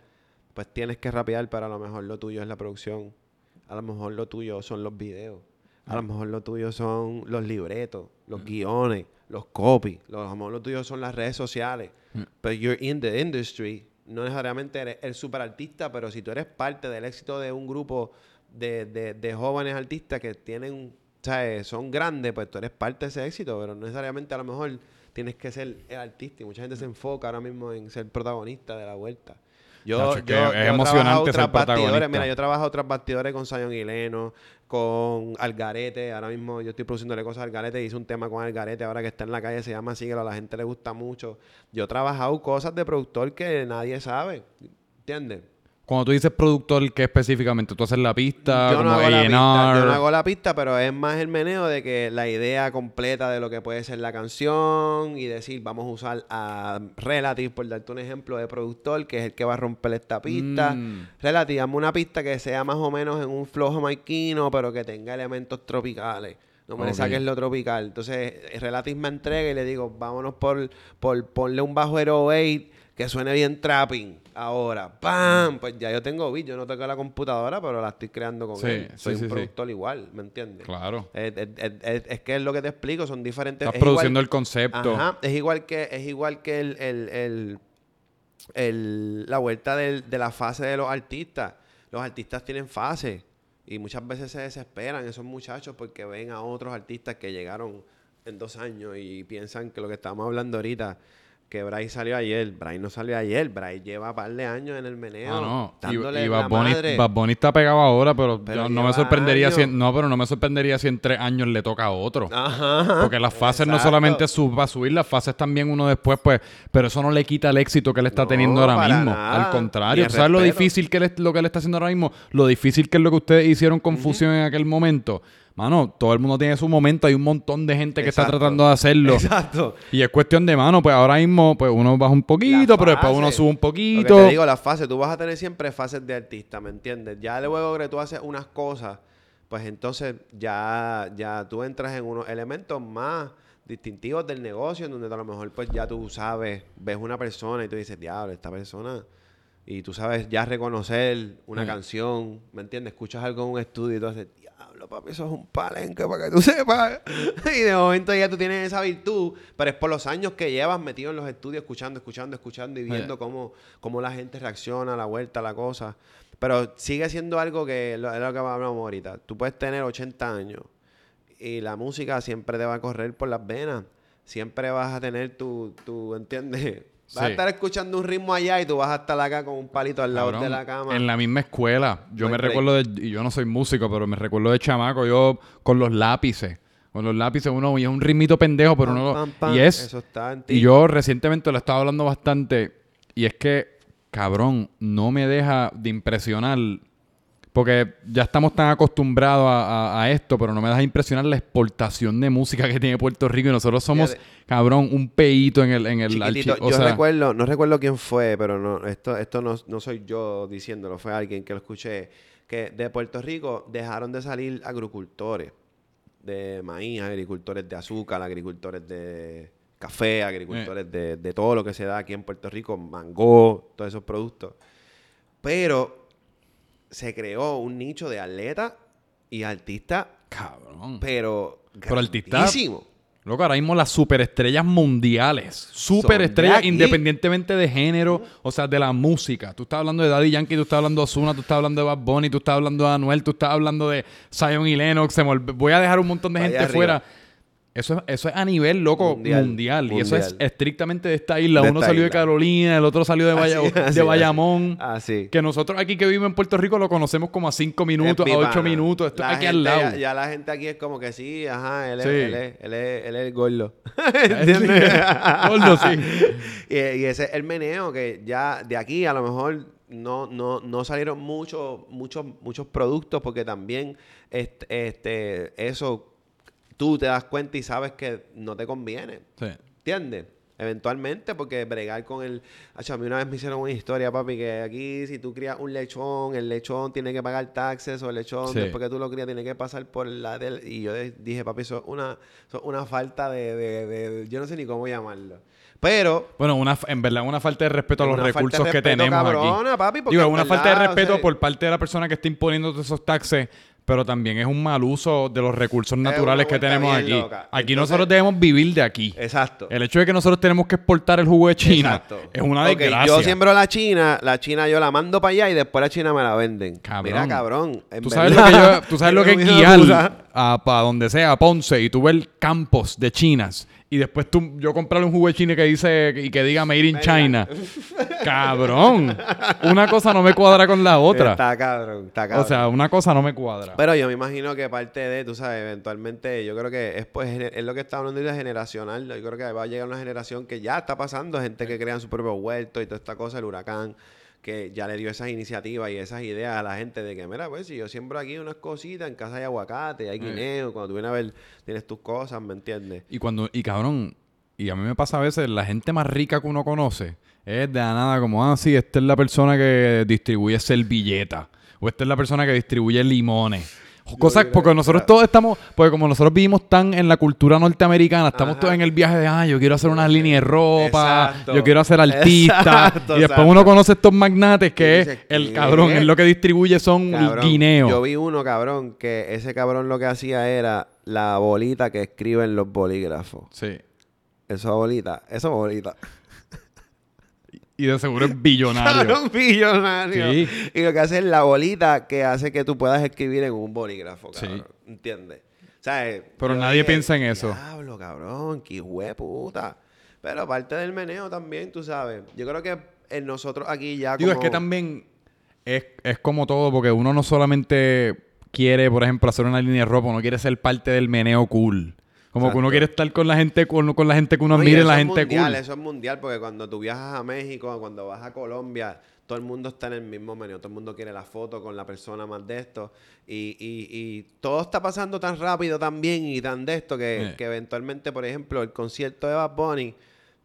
pues tienes que rapear, pero a lo mejor lo tuyo es la producción. A lo mejor lo tuyo son los videos. A lo mejor lo tuyo son los libretos, los guiones, los copies. Lo- A lo mejor lo tuyo son las redes sociales. Pero you're in the industry. No necesariamente eres el super artista, pero si tú eres parte del éxito de un grupo de, de- de jóvenes artistas que tienen, ¿sabes? Son grandes, pues tú eres parte de ese éxito, pero no necesariamente a lo mejor tienes que ser el artista. Y mucha gente se enfoca ahora mismo en ser protagonista de la vuelta. Yo, es yo- es yo he trabajado emocionante ser tras protagonista. Mira, yo trabajo otras bastidores con Zion Hileno, con Algarete. Ahora mismo yo estoy produciéndole cosas a Algarete. Hice un tema con Algarete ahora que está en la calle, se llama Síguelo. A la gente le gusta mucho. Yo he trabajado cosas de productor que nadie sabe. ¿Entiendes? Cuando tú dices productor, ¿qué específicamente? ¿Tú haces la pista? Yo no, hago la pista, yo no hago la pista, pero es más el meneo de que la idea completa de lo que puede ser la canción y decir, vamos a usar a Relative, por darte un ejemplo de productor, que es el que va a romper esta pista. Mm. Relative, dame una pista que sea más o menos en un flow jamaiquino, pero que tenga elementos tropicales. No me le saques lo tropical. Entonces, Relative me entrega y le digo, vámonos por, por ponle un bajo 08 que suene bien trapping. Ahora, ¡pam! Pues ya yo tengo beat, yo no toco la computadora, pero la estoy creando con Sí, él. sí, Soy sí, un productor igual, ¿me entiendes? Claro. Es, es- es- es- es que es lo que te explico, son diferentes. Estás igual- produciendo el concepto. Ajá, es igual que, es igual que el, el- el- el- la vuelta del- de la fase de los artistas. Los artistas tienen fase y muchas veces se desesperan esos muchachos porque ven a otros artistas que llegaron en dos años y piensan que lo que estamos hablando ahorita, que Bryce salió ayer. Bryce no salió ayer. Bryce lleva un par de años en el meneo. Ah, no. Y, dándole y Bad Bunny, madre. Bad Bunny está pegado ahora, pero, Pero yo- no me sorprendería si en- no, pero no me sorprendería si en tres años le toca a otro. Ajá. Porque las fases no solamente su- va a subir, las fases también uno después, pues, pero eso no le quita el éxito que él está No, teniendo ahora mismo. nada. Al contrario, Y el ¿tú ¿sabes lo difícil que él- lo que él está haciendo ahora mismo? Lo difícil que es lo que ustedes hicieron confusión en aquel momento. Mano, todo el mundo tiene su momento, hay un montón de gente que está tratando de hacerlo. Exacto. Y es cuestión de mano, pues ahora mismo, pues uno baja un poquito, pero después uno sube un Lo poquito. que te digo, las fases, tú vas a tener siempre fases de artista, ¿me entiendes? Ya luego que tú haces unas cosas, pues entonces ya, ya tú entras en unos elementos más distintivos del negocio, en donde a lo mejor pues ya tú sabes, ves una persona y tú dices, diablo, esta persona... Y tú sabes ya reconocer una Sí. canción, ¿me entiendes? Escuchas algo en un estudio y tú haces, diablo, papi, eso es un palenque para que tú sepas. y de momento ya tú tienes esa virtud, pero es por los años que llevas metido en los estudios, escuchando, escuchando, escuchando y viendo cómo, cómo la gente reacciona la vuelta, a la cosa. Pero sigue siendo algo que es lo que hablamos ahorita. Tú puedes tener 80 años y la música siempre te va a correr por las venas. Siempre vas a tener tu, tu ¿entiendes? Vas a estar escuchando un ritmo allá y tú vas a estar acá con un palito al lado Cabrón, de la cama. En la misma escuela. Yo No me recuerdo de, y yo no soy músico, pero me recuerdo de chamaco, yo con los lápices. Con los lápices uno y es un ritmito pendejo, pero Pam, uno lo- pam, pam. y es Eso está en ti. y yo recientemente lo estaba hablando bastante y es que cabrón, no me deja de impresionar porque ya estamos tan acostumbrados a, a- a esto, pero no me deja de impresionar la exportación de música que tiene Puerto Rico y nosotros somos, Fíjate. cabrón, un peito en el en el Chiquitito, archi- o yo sea, recuerdo, no recuerdo quién fue, pero no, esto, esto no, no soy yo diciéndolo, fue alguien que lo escuché, que de Puerto Rico dejaron de salir agricultores de maíz, agricultores de azúcar, agricultores de café, agricultores Eh. de, de todo lo que se da aquí en Puerto Rico, mango, todos esos productos. Pero se creó un nicho de atletas y artistas, cabrón. pero Pero grandísimo. Loco, ahora mismo las superestrellas mundiales. Superestrellas independientemente de género, o sea, de la música. Tú estás hablando de Daddy Yankee, tú estás hablando de Ozuna, tú estás hablando de Bad Bunny, tú estás hablando de Anuel, tú estás hablando de Zion y Lennox. Voy a dejar un montón de Vaya gente arriba. fuera. Eso es, eso es a nivel, loco, mundial. Mundial, Y eso es estrictamente de esta isla. De Uno esta salió de. Carolina, el otro salió de, Vaya- Así, de Bayamón. Así. Que nosotros aquí que vivimos en Puerto Rico lo conocemos como a cinco minutos, Es a mi ocho pana. minutos. Esto La aquí al lado. Ya, ya la gente aquí es como que sí, ajá, él es, Sí. él es, él es, él es el gordo. Gordo, sí. y, y ese es el meneo que ya de aquí a lo mejor no, no, no salieron muchos, muchos, muchos productos porque también este, este, eso tú te das cuenta y sabes que no te conviene. Sí. ¿Entiendes? Eventualmente, porque bregar con el... Acho, a mí una vez me hicieron una historia, papi, que aquí si tú crías un lechón, el lechón tiene que pagar taxes o el lechón, Sí. después que tú lo crías, tiene que pasar por la del... Y yo dije, papi, eso es una, eso es una falta de, de- de- Yo no sé ni cómo llamarlo. Pero... Bueno, una, en verdad, una falta de respeto a los recursos que tenemos cabrona, aquí. papi, Digo, una falta de respeto o sea- por parte de la persona que está imponiendo todos esos taxes, pero también es un mal uso de los recursos naturales que tenemos aquí. loca. Aquí Entonces- nosotros debemos vivir de aquí. Exacto. El hecho de que nosotros tenemos que exportar el jugo de China Exacto. es una desgracia. yo siembro la China, la China yo la mando para allá y después la China me la venden. Cabrón. Mira, cabrón. Tú sabes, lo que yo- tú sabes lo que es guiar para donde sea, a Ponce, y tú ves campos de chinas, y después tú, yo comprarle un jugo de China que dice y que diga Made in. China. Cabrón. Una cosa no me cuadra con la otra. Está cabrón, está cabrón. O sea, una cosa no me cuadra. Pero yo me imagino que parte de, tú sabes, eventualmente, yo creo que es, pues, es lo que está hablando de generacional. Yo creo que va a llegar una generación que ya está pasando, gente que crean su propio huerto y toda esta cosa, el huracán, que ya le dio esas iniciativas y esas ideas a la gente de que, mira, pues si yo siembro aquí unas cositas, en casa hay aguacate, hay guineo, cuando tú vienes a ver, tienes tus cosas, ¿me entiendes? Y cuando, y cabrón, y a mí me pasa a veces, la gente más rica que uno conoce es de la nada como, ah, sí, esta es la persona que distribuye servilletas. O esta es la persona que distribuye limones. Cosas, porque que- nosotros todos estamos, porque como nosotros vivimos tan en la cultura norteamericana, estamos Ajá. todos en el viaje de, ah, yo quiero hacer unas líneas de ropa, Exacto. yo quiero ser artista. Exacto, y después uno conoce estos magnates que es el cabrón, es lo que distribuye son Cabrón, guineos. Yo vi uno, cabrón, que ese cabrón lo que hacía era la bolita que escriben los bolígrafos. Sí. Esa bolita, esa bolita. Y de seguro es billonario. Cabrón, billonario. Sí. Y lo que hace es la bolita que hace que tú puedas escribir en un bolígrafo, Sí. cabrón. ¿Entiendes? ¿Sabes? Pero Yo nadie piensa en eso. Diablo, cabrón, qué puta. Pero aparte del meneo también, tú sabes. Yo creo que en nosotros aquí ya Digo, como... es que también es, es como todo, porque uno no solamente quiere, por ejemplo, hacer una línea de ropa, uno quiere ser parte del meneo cool. Como que uno quiere estar con la gente, con, con la gente que uno No, y eso la es gente mundial, cool. Eso es mundial, porque cuando tú viajas a México, cuando vas a Colombia, todo el mundo está en el mismo menú. Todo el mundo quiere la foto con la persona más de esto. Y, y, y todo está pasando tan rápido, tan bien y tan de esto que, Eh. que eventualmente, por ejemplo, el concierto de Bad Bunny,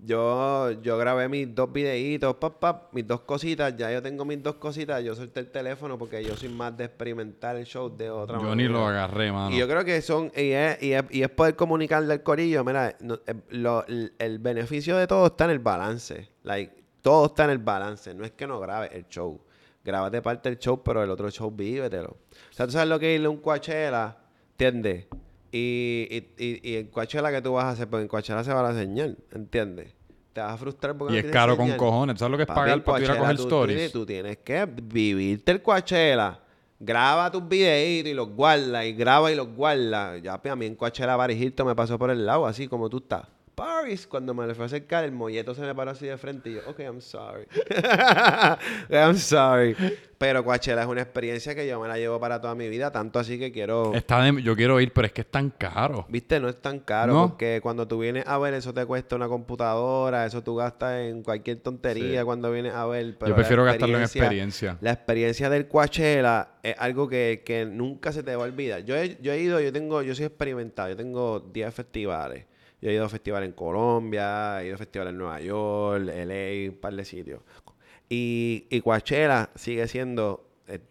yo, yo grabé mis dos videitos, pap, pap, mis dos cositas. Ya yo tengo mis dos cositas. Yo solté el teléfono porque yo soy más de experimentar el show de otra Yo manera. ni lo agarré, mano. Y yo creo que son, y es, y es, y es poder comunicarle al corillo, mira, no, eh, lo- el, el beneficio de todo está en el balance. Like, todo está en el balance. No es que no grabes el show. Grábate parte del show, pero el otro show vívetelo. O sea, tú sabes lo que es irle a un Coachella, ¿entiendes? Y, y, y, y en Coachella que tú vas a hacer, porque en Coachella se va la señal, ¿entiendes? Te vas a frustrar porque y no es caro con cojones. ¿Sabes lo que es Papi, pagar para ir a coger tú stories? Tienes, tú tienes que vivirte el Coachella. Graba tus videitos y los guarda. Y graba y los guarda. Ya, pues, a mí en Coachella Paris Hilton me pasó por el lado, así como tú estás. Paris. Cuando me le fui a acercar, el molleto se me paró así de frente y yo, ok, I'm sorry. I'm sorry. Pero Coachella es una experiencia que yo me la llevo para toda mi vida, tanto así que quiero... Está de- yo quiero ir, pero es que es tan caro. Viste, no es tan caro No. porque cuando tú vienes a ver eso te cuesta una computadora, eso tú gastas en cualquier tontería Sí. cuando vienes a ver. pero Yo prefiero gastarlo en experiencia. La experiencia del Coachella es algo que, que nunca se te va a olvidar. Yo he, yo he ido, yo tengo, yo soy experimentado, yo tengo 10 festivales. Yo he ido a festivales en Colombia, he ido a festivales en Nueva York, LA, un par de sitios. Y, y Coachella sigue siendo el,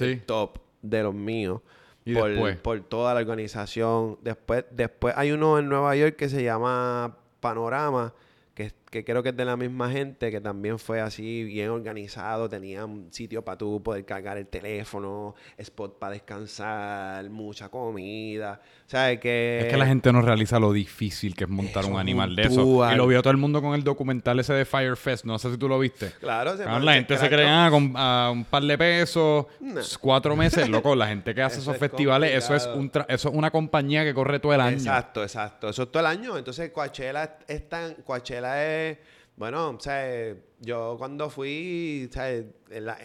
el top de los míos. ¿Y por, después? por toda la organización. Después, después hay uno en Nueva York que se llama Panorama, que, creo que es de la misma gente, que también fue así bien organizado. Tenían sitio para tú poder cargar el teléfono, spot para descansar, mucha comida. O sea, que... Es que la gente no realiza lo difícil que es montar un animal un de eso. Y lo vio todo el mundo con el documental ese de Firefest. No sé si tú lo viste. Claro, se man- la gente se cree ah, con a un par de pesos, No. cuatro meses, loco. La gente que hace Eso esos es festivales, eso es, un tra- eso es una compañía que corre todo el año. Exacto, exacto. Eso es todo el año. Entonces, Coachella es tan... Coachella es... Bueno, o sea, yo cuando fui,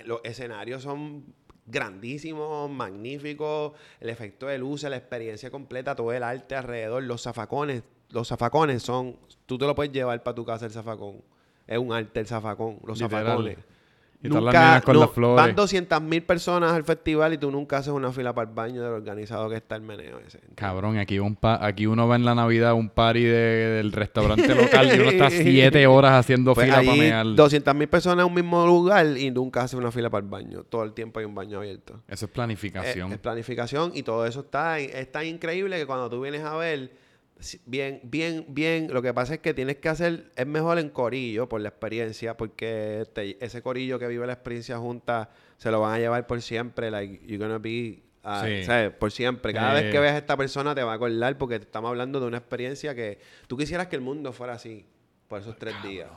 los escenarios son grandísimos, magníficos, el efecto de luces, la experiencia completa, todo el arte alrededor, los zafacones, los zafacones son, tú te lo puedes llevar para tu casa el zafacón. Es un arte el zafacón, los zafacones. Y nenas con las flores. Van 200 mil personas al festival y tú nunca haces una fila para el baño del organizado que está el meneo ese. Cabrón, aquí, un pa- aquí uno va en la Navidad a un party de- del restaurante local y uno está siete horas haciendo Pues fila para mear. 200 mil personas en un mismo lugar y nunca hace una fila para el baño. Todo el tiempo hay un baño abierto. Eso es Es, planificación. es planificación y todo eso está es tan increíble que cuando tú vienes a ver bien bien bien lo que pasa es que tienes que hacer es mejor en corillo por la experiencia porque te- ese corillo que vive la experiencia junta se lo van a llevar por siempre like you're gonna be ah, Sí. ¿sabes? por siempre cada Eh. vez que veas a esta persona te va a acordar porque estamos hablando de una experiencia que tú quisieras que el mundo fuera así por esos tres días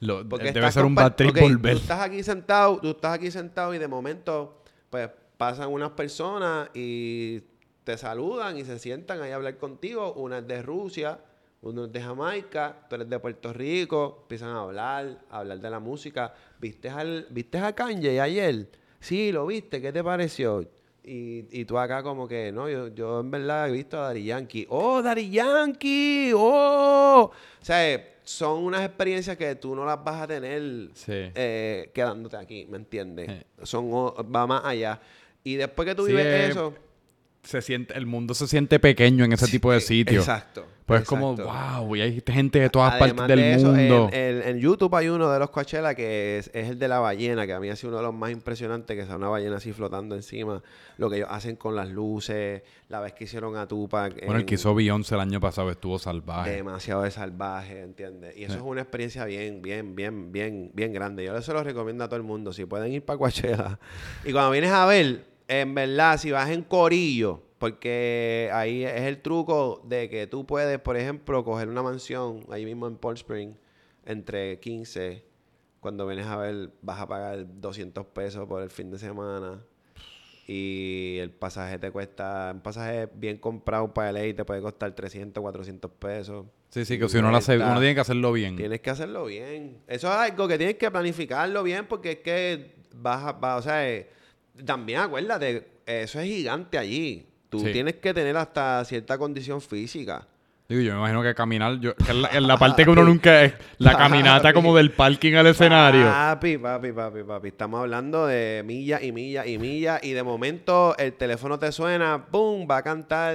Lo- porque debe ser un bad trip ok, volver. Tú estás aquí sentado, tú estás aquí sentado y de momento, pues, pasan unas personas y te saludan y se sientan ahí a hablar contigo. Una es de Rusia, uno es de Jamaica, tú eres de Puerto Rico, empiezan a hablar, a hablar de la música. ¿Viste, al, ¿viste a Kanye ayer? Sí, lo viste, ¿qué te pareció? Y, y tú acá como que, no, yo, yo en verdad he visto a Daddy Yankee. ¡Oh, Daddy Yankee! ¡Oh! O sea, son unas experiencias que tú no las vas a tener Sí. eh, quedándote aquí, ¿me entiendes? Sí. Son, va más allá. Y después que tú Sí, vives eh, eso... Se siente, el mundo se siente pequeño en ese tipo de sitios. Exacto. Pues es como, wow, y hay gente de todas Además partes del de eso, mundo. En, en- en YouTube hay uno de los Coachella que es, es el de la ballena, que a mí ha sido uno de los más impresionantes, que es una ballena así flotando encima. Lo que ellos hacen con las luces, la vez que hicieron a Tupac. bueno, el que hizo Beyoncé el año pasado estuvo salvaje. demasiado de salvaje, ¿entiendes? Y eso es una experiencia bien, bien, bien, bien, bien grande. Yo se lo recomiendo a todo el mundo. Si pueden ir para Coachella. Y cuando vienes a ver, en verdad, si vas en Corillo, porque ahí es el truco de que tú puedes, por ejemplo, coger una mansión ahí mismo en Port Spring entre 15. Cuando vienes a ver, vas a pagar 200 pesos por el fin de semana. Y el pasaje te cuesta, un pasaje bien comprado para LA te puede costar 300, 400 pesos. Sí, sí, que si uno lo hace, uno tiene que hacerlo bien. Tienes que hacerlo bien. Eso es algo que tienes que planificarlo bien porque es que vas a, vas- o sea, eh, también acuérdate, eso es gigante allí. Tú Sí. tienes que tener hasta cierta condición física. Digo, yo me imagino que caminar, yo, que es la, parte que uno nunca es, la caminata como del parking al escenario. Papi, papi, papi, papi. Estamos hablando de millas y millas y millas. Y de momento el teléfono te suena, ¡boom! Va a cantar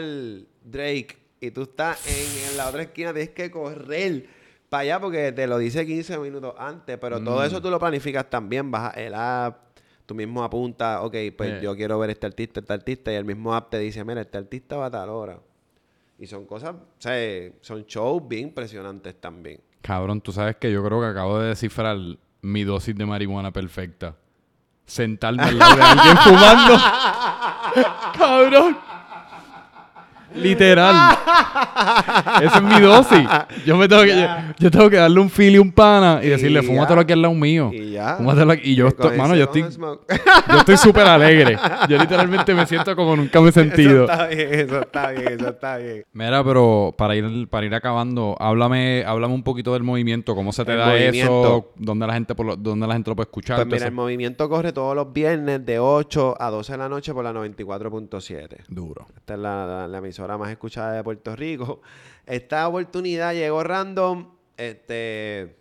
Drake. Y tú estás en, en la otra esquina, tienes que correr para allá porque te lo dice 15 minutos antes. Pero todo Mm. eso tú lo planificas también. Bajas el app, tú mismo apuntas, ok, pues Eh. yo quiero ver este artista, este artista. Y el mismo app te dice, mira, este artista va a tal hora. Y son cosas, o sea, son shows bien impresionantes también. Cabrón, tú sabes que yo creo que acabo de descifrar mi dosis de marihuana perfecta. Sentarme al lado de alguien fumando. Cabrón. Literal. Esa es mi dosis. Yo me tengo que, yo, yo tengo que darle un y un pana y, Y decirle, ya. fúmatelo aquí al lado mío. Y ya. Fúmatelo aquí. Y yo Con estoy, mano, yo estoy, Don't Smoke. yo estoy súper alegre. Yo literalmente me siento como nunca me he sentido. Eso está bien, eso está bien, eso está bien. Mira, pero para ir, para ir acabando, háblame, háblame un poquito del movimiento, cómo se te El da movimiento. eso, dónde la gente por lo- dónde la gente lo puede escuchar. Pues mira, el movimiento corre todos los viernes de 8 a 12 de la noche por la 94.7. Duro. Esta es la, la- la emisora más escuchada de Puerto Rico. Esta oportunidad llegó random. Este,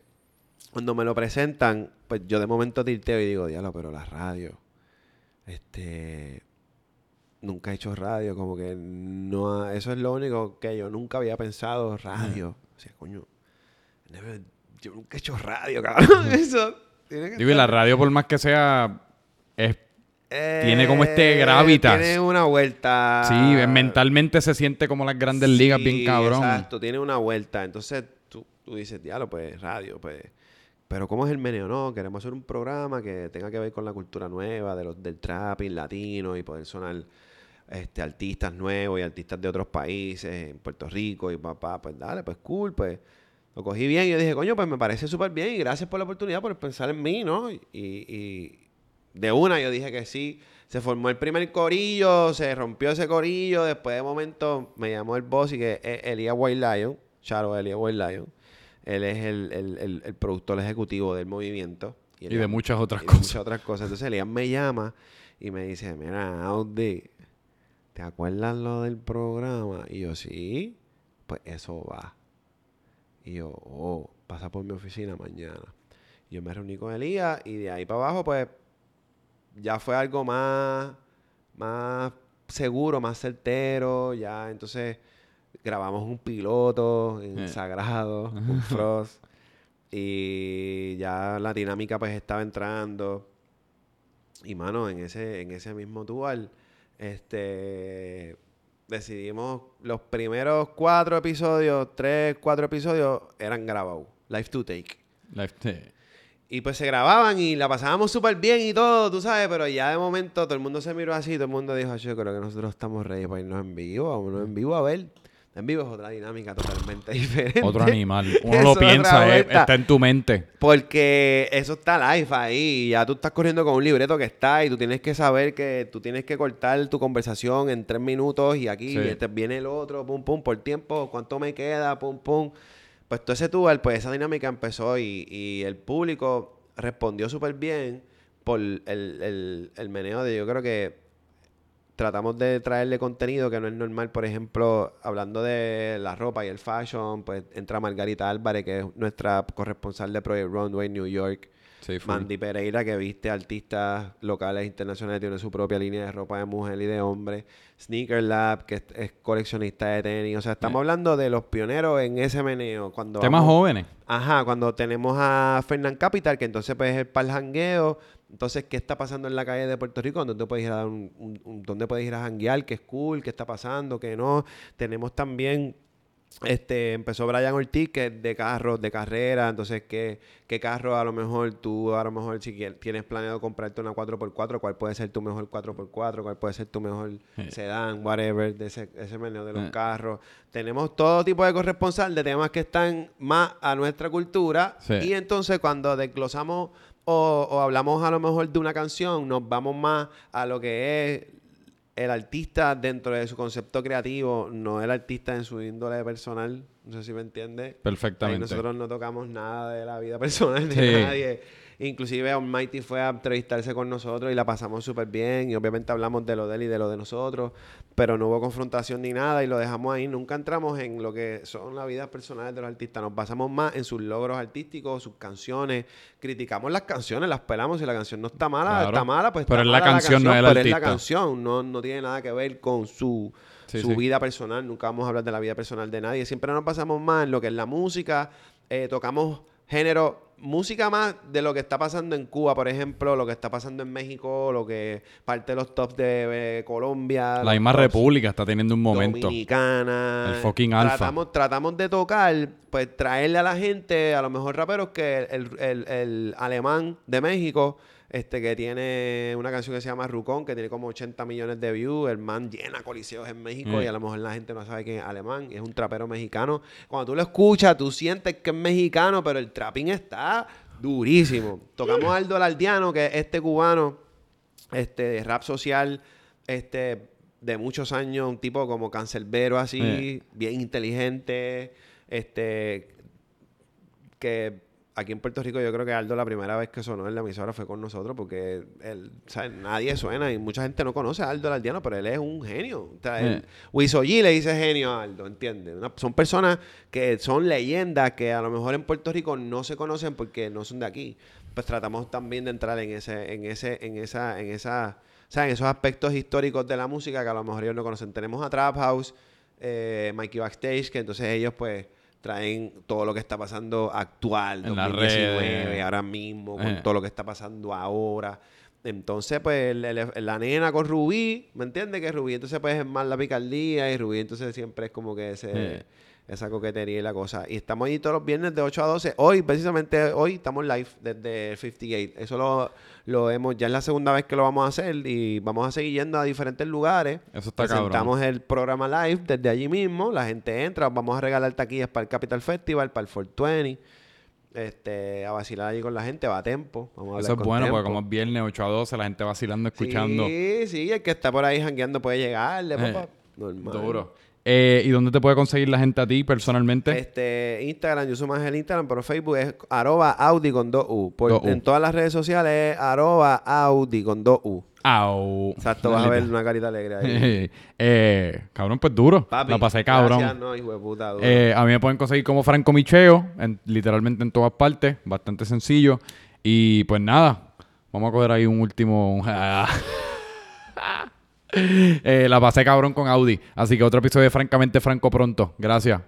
cuando me lo presentan, pues yo de momento tilteo y digo, diablo, pero la radio. Este. Nunca he hecho radio, como que no. ha- eso es lo único que yo nunca había pensado, radio. O sea, coño. yo nunca he hecho radio, cabrón. Eso. tiene que Digo, y la radio, por más que sea, es tiene como este gravitas. Tiene una vuelta. Sí, mentalmente se siente como las grandes ligas, bien cabrón. Exacto, tiene una vuelta. Entonces tú, tú dices, diablo, pues radio, pues. Pero ¿cómo es el meneo? No, queremos hacer un programa que tenga que ver con la cultura nueva, de los, del trapping latino y poder sonar este, artistas nuevos y artistas de otros países, en Puerto Rico y papá, pues dale, pues cool, pues. Lo cogí bien y yo dije, coño, pues me parece súper bien y gracias por la oportunidad, por pensar en mí, ¿no? Y, y de una yo dije que sí. Se formó el primer corillo, se rompió ese corillo. Después de momento me llamó el boss y que es Elías White Lion. Charo Elías White Lion. Él es el, el- el- el productor ejecutivo del movimiento. Y Elías- de muchas otras y de cosas. muchas otras cosas. Entonces Elías me llama y me dice, mira, Audi, ¿te acuerdas lo del programa? Y yo, sí, pues eso va. Y yo, oh, pasa por mi oficina mañana. Y yo me reuní con Elías y de ahí para abajo, pues, ya fue algo más, más seguro, más certero. Ya, entonces, grabamos un piloto en Eh. Sagrado, un Frost. Y ya la dinámica, pues, estaba entrando. Y, mano, en ese, en ese mismo tour, este... Decidimos los primeros cuatro episodios, tres, cuatro episodios, eran grabados. Live to take. Life- sí. Y pues se grababan y la pasábamos súper bien y todo, tú sabes, pero ya de momento todo el mundo se miró así, todo el mundo dijo, yo creo que nosotros estamos ready para irnos en vivo, vámonos en vivo a ver. En vivo es otra dinámica totalmente diferente. Otro animal. Uno lo piensa, eh, está en tu mente. Porque eso está live ahí. Ya tú estás corriendo con un libreto que está y tú tienes que saber que tú tienes que cortar tu conversación en tres minutos y aquí Sí. este viene el otro, pum, pum, por tiempo, cuánto me queda, pum, pum. Pues todo ese tour, pues esa dinámica empezó y, y el público respondió súper bien por el, meneo de yo creo que tratamos de traerle contenido que no es normal. Por ejemplo, hablando de la ropa y el fashion, pues entra Margarita Álvarez, que es nuestra corresponsal de Project Runway New York. Sí. Mandy Pereira, que viste artistas locales e internacionales, tiene su propia línea de ropa de mujer y de hombre. Sneaker Lab, que es, es coleccionista de tenis. O sea, estamos Eh. hablando de los pioneros en ese meneo. Cuando Temas vamos- jóvenes. Ajá, cuando tenemos a Fernán Capital, que entonces pues es el jangueo. Entonces, ¿qué está pasando en la calle de Puerto Rico? ¿Dónde puedes ir a un- dónde puedes ir a janguear? ¿Qué es cool? ¿Qué está pasando? ¿Qué no? Tenemos también, este, empezó Brian Ortiz, que es de carros, de carrera. Entonces, ¿qué, qué carro a lo mejor tú, a lo mejor si tienes planeado comprarte una 4x4, cuál puede ser tu mejor 4x4, cuál puede ser tu mejor Sí. sedán, whatever, de ese, ese meneo de los Eh. carros. Tenemos todo tipo de corresponsal de temas que están más a nuestra cultura. Sí. Y entonces cuando desglosamos o, o hablamos a lo mejor de una canción, nos vamos más a lo que es el artista dentro de su concepto creativo, no el artista en su índole personal. No sé si me entiende. Ahí Perfectamente. nosotros no tocamos nada de la vida personal de Sí. nadie. Inclusive Almighty fue a entrevistarse con nosotros y la pasamos súper bien. Y obviamente hablamos de lo de él y de lo de nosotros. Pero no hubo confrontación ni nada y lo dejamos ahí. Nunca entramos en lo que son las vidas personales de los artistas. Nos basamos más en sus logros artísticos, sus canciones. Criticamos las canciones, las pelamos. Si la canción no está mala, Claro. está mala, pues Pero es la canción, no es el pero es la artista. canción. No, no tiene nada que ver con su Sí, su sí. vida personal, nunca vamos a hablar de la vida personal de nadie. Siempre nos pasamos más en lo que es la música, eh, tocamos género, música más de lo que está pasando en Cuba, por ejemplo, lo que está pasando en México, lo que parte de los tops de eh, Colombia. La misma república está teniendo un momento. Dominicana. El fucking alfa. Tratamos, tratamos de tocar, pues traerle a la gente, a lo mejor raperos, que el, el- el alemán de México este que tiene una canción que se llama Rucón, que tiene como 80 millones de views. El man llena coliseos en México Mm. y a lo mejor la gente no sabe que es alemán. y Es un trapero mexicano. Cuando tú lo escuchas, tú sientes que es mexicano, pero el trapping está durísimo. Tocamos a Aldo Alardiano, que es este cubano, este, de rap social, este, de muchos años, un tipo como cancerbero así, Eh. bien inteligente, este, que aquí en Puerto Rico yo creo que Aldo la primera vez que sonó en la emisora fue con nosotros porque él, ¿sabes? nadie suena y mucha gente no conoce a Aldo Alardiano, pero él es un genio. O sea, él- le dice genio a Aldo, ¿entiendes? Una- son personas que son leyendas que a lo mejor en Puerto Rico no se conocen porque no son de aquí. Pues tratamos también de entrar en ese, en ese, en esa, en esa, o sea, en esos aspectos históricos de la música que a lo mejor ellos no conocen. Tenemos a Trap House, eh, Mikey Backstage, que entonces ellos pues traen todo lo que está pasando actual, En las 2019, redes. ahora mismo, con Eh. todo lo que está pasando ahora. Entonces, pues, el- el- la nena con Rubí, ¿me entiendes? Que Rubí entonces pues es más la picardía y Rubí entonces siempre es como que ese, Eh. Esa coquetería y la cosa. Y estamos ahí todos los viernes de 8 a 12. Hoy, precisamente hoy, estamos live desde 58. Eso lo, lo hemos, ya es la segunda vez que lo vamos a hacer y vamos a seguir yendo a diferentes lugares. Eso está Presentamos el programa live desde allí mismo. La gente entra, vamos a regalar taquillas para el Capital Festival, para el 420. Este, a vacilar allí con la gente, va a tempo. Vamos a hablar Eso es bueno, Tempo. porque como es viernes 8 a 12, la gente vacilando, escuchando. Sí, sí, el que está por ahí jangueando puede llegarle, Eh, papá. Normal. Duro. Eh, ¿Y dónde te puede conseguir la gente a ti personalmente? Este, Instagram, yo uso más el Instagram, pero Facebook es arroba Audi con 2U. Por- Dos U. En todas las redes sociales es arroba Audi con 2U. Au. Exacto, vas a ver una carita alegre ahí. eh, cabrón, pues duro. Papi, la pasé cabrón. Gracias, no, hijo de puta, duro. Eh, a mí me pueden conseguir como Franco Micheo, en- literalmente en todas partes, bastante sencillo. Y pues nada, vamos a coger ahí un último... Eh, la pasé cabrón con Audi. Así que otro episodio de Francamente Franco pronto. Gracias.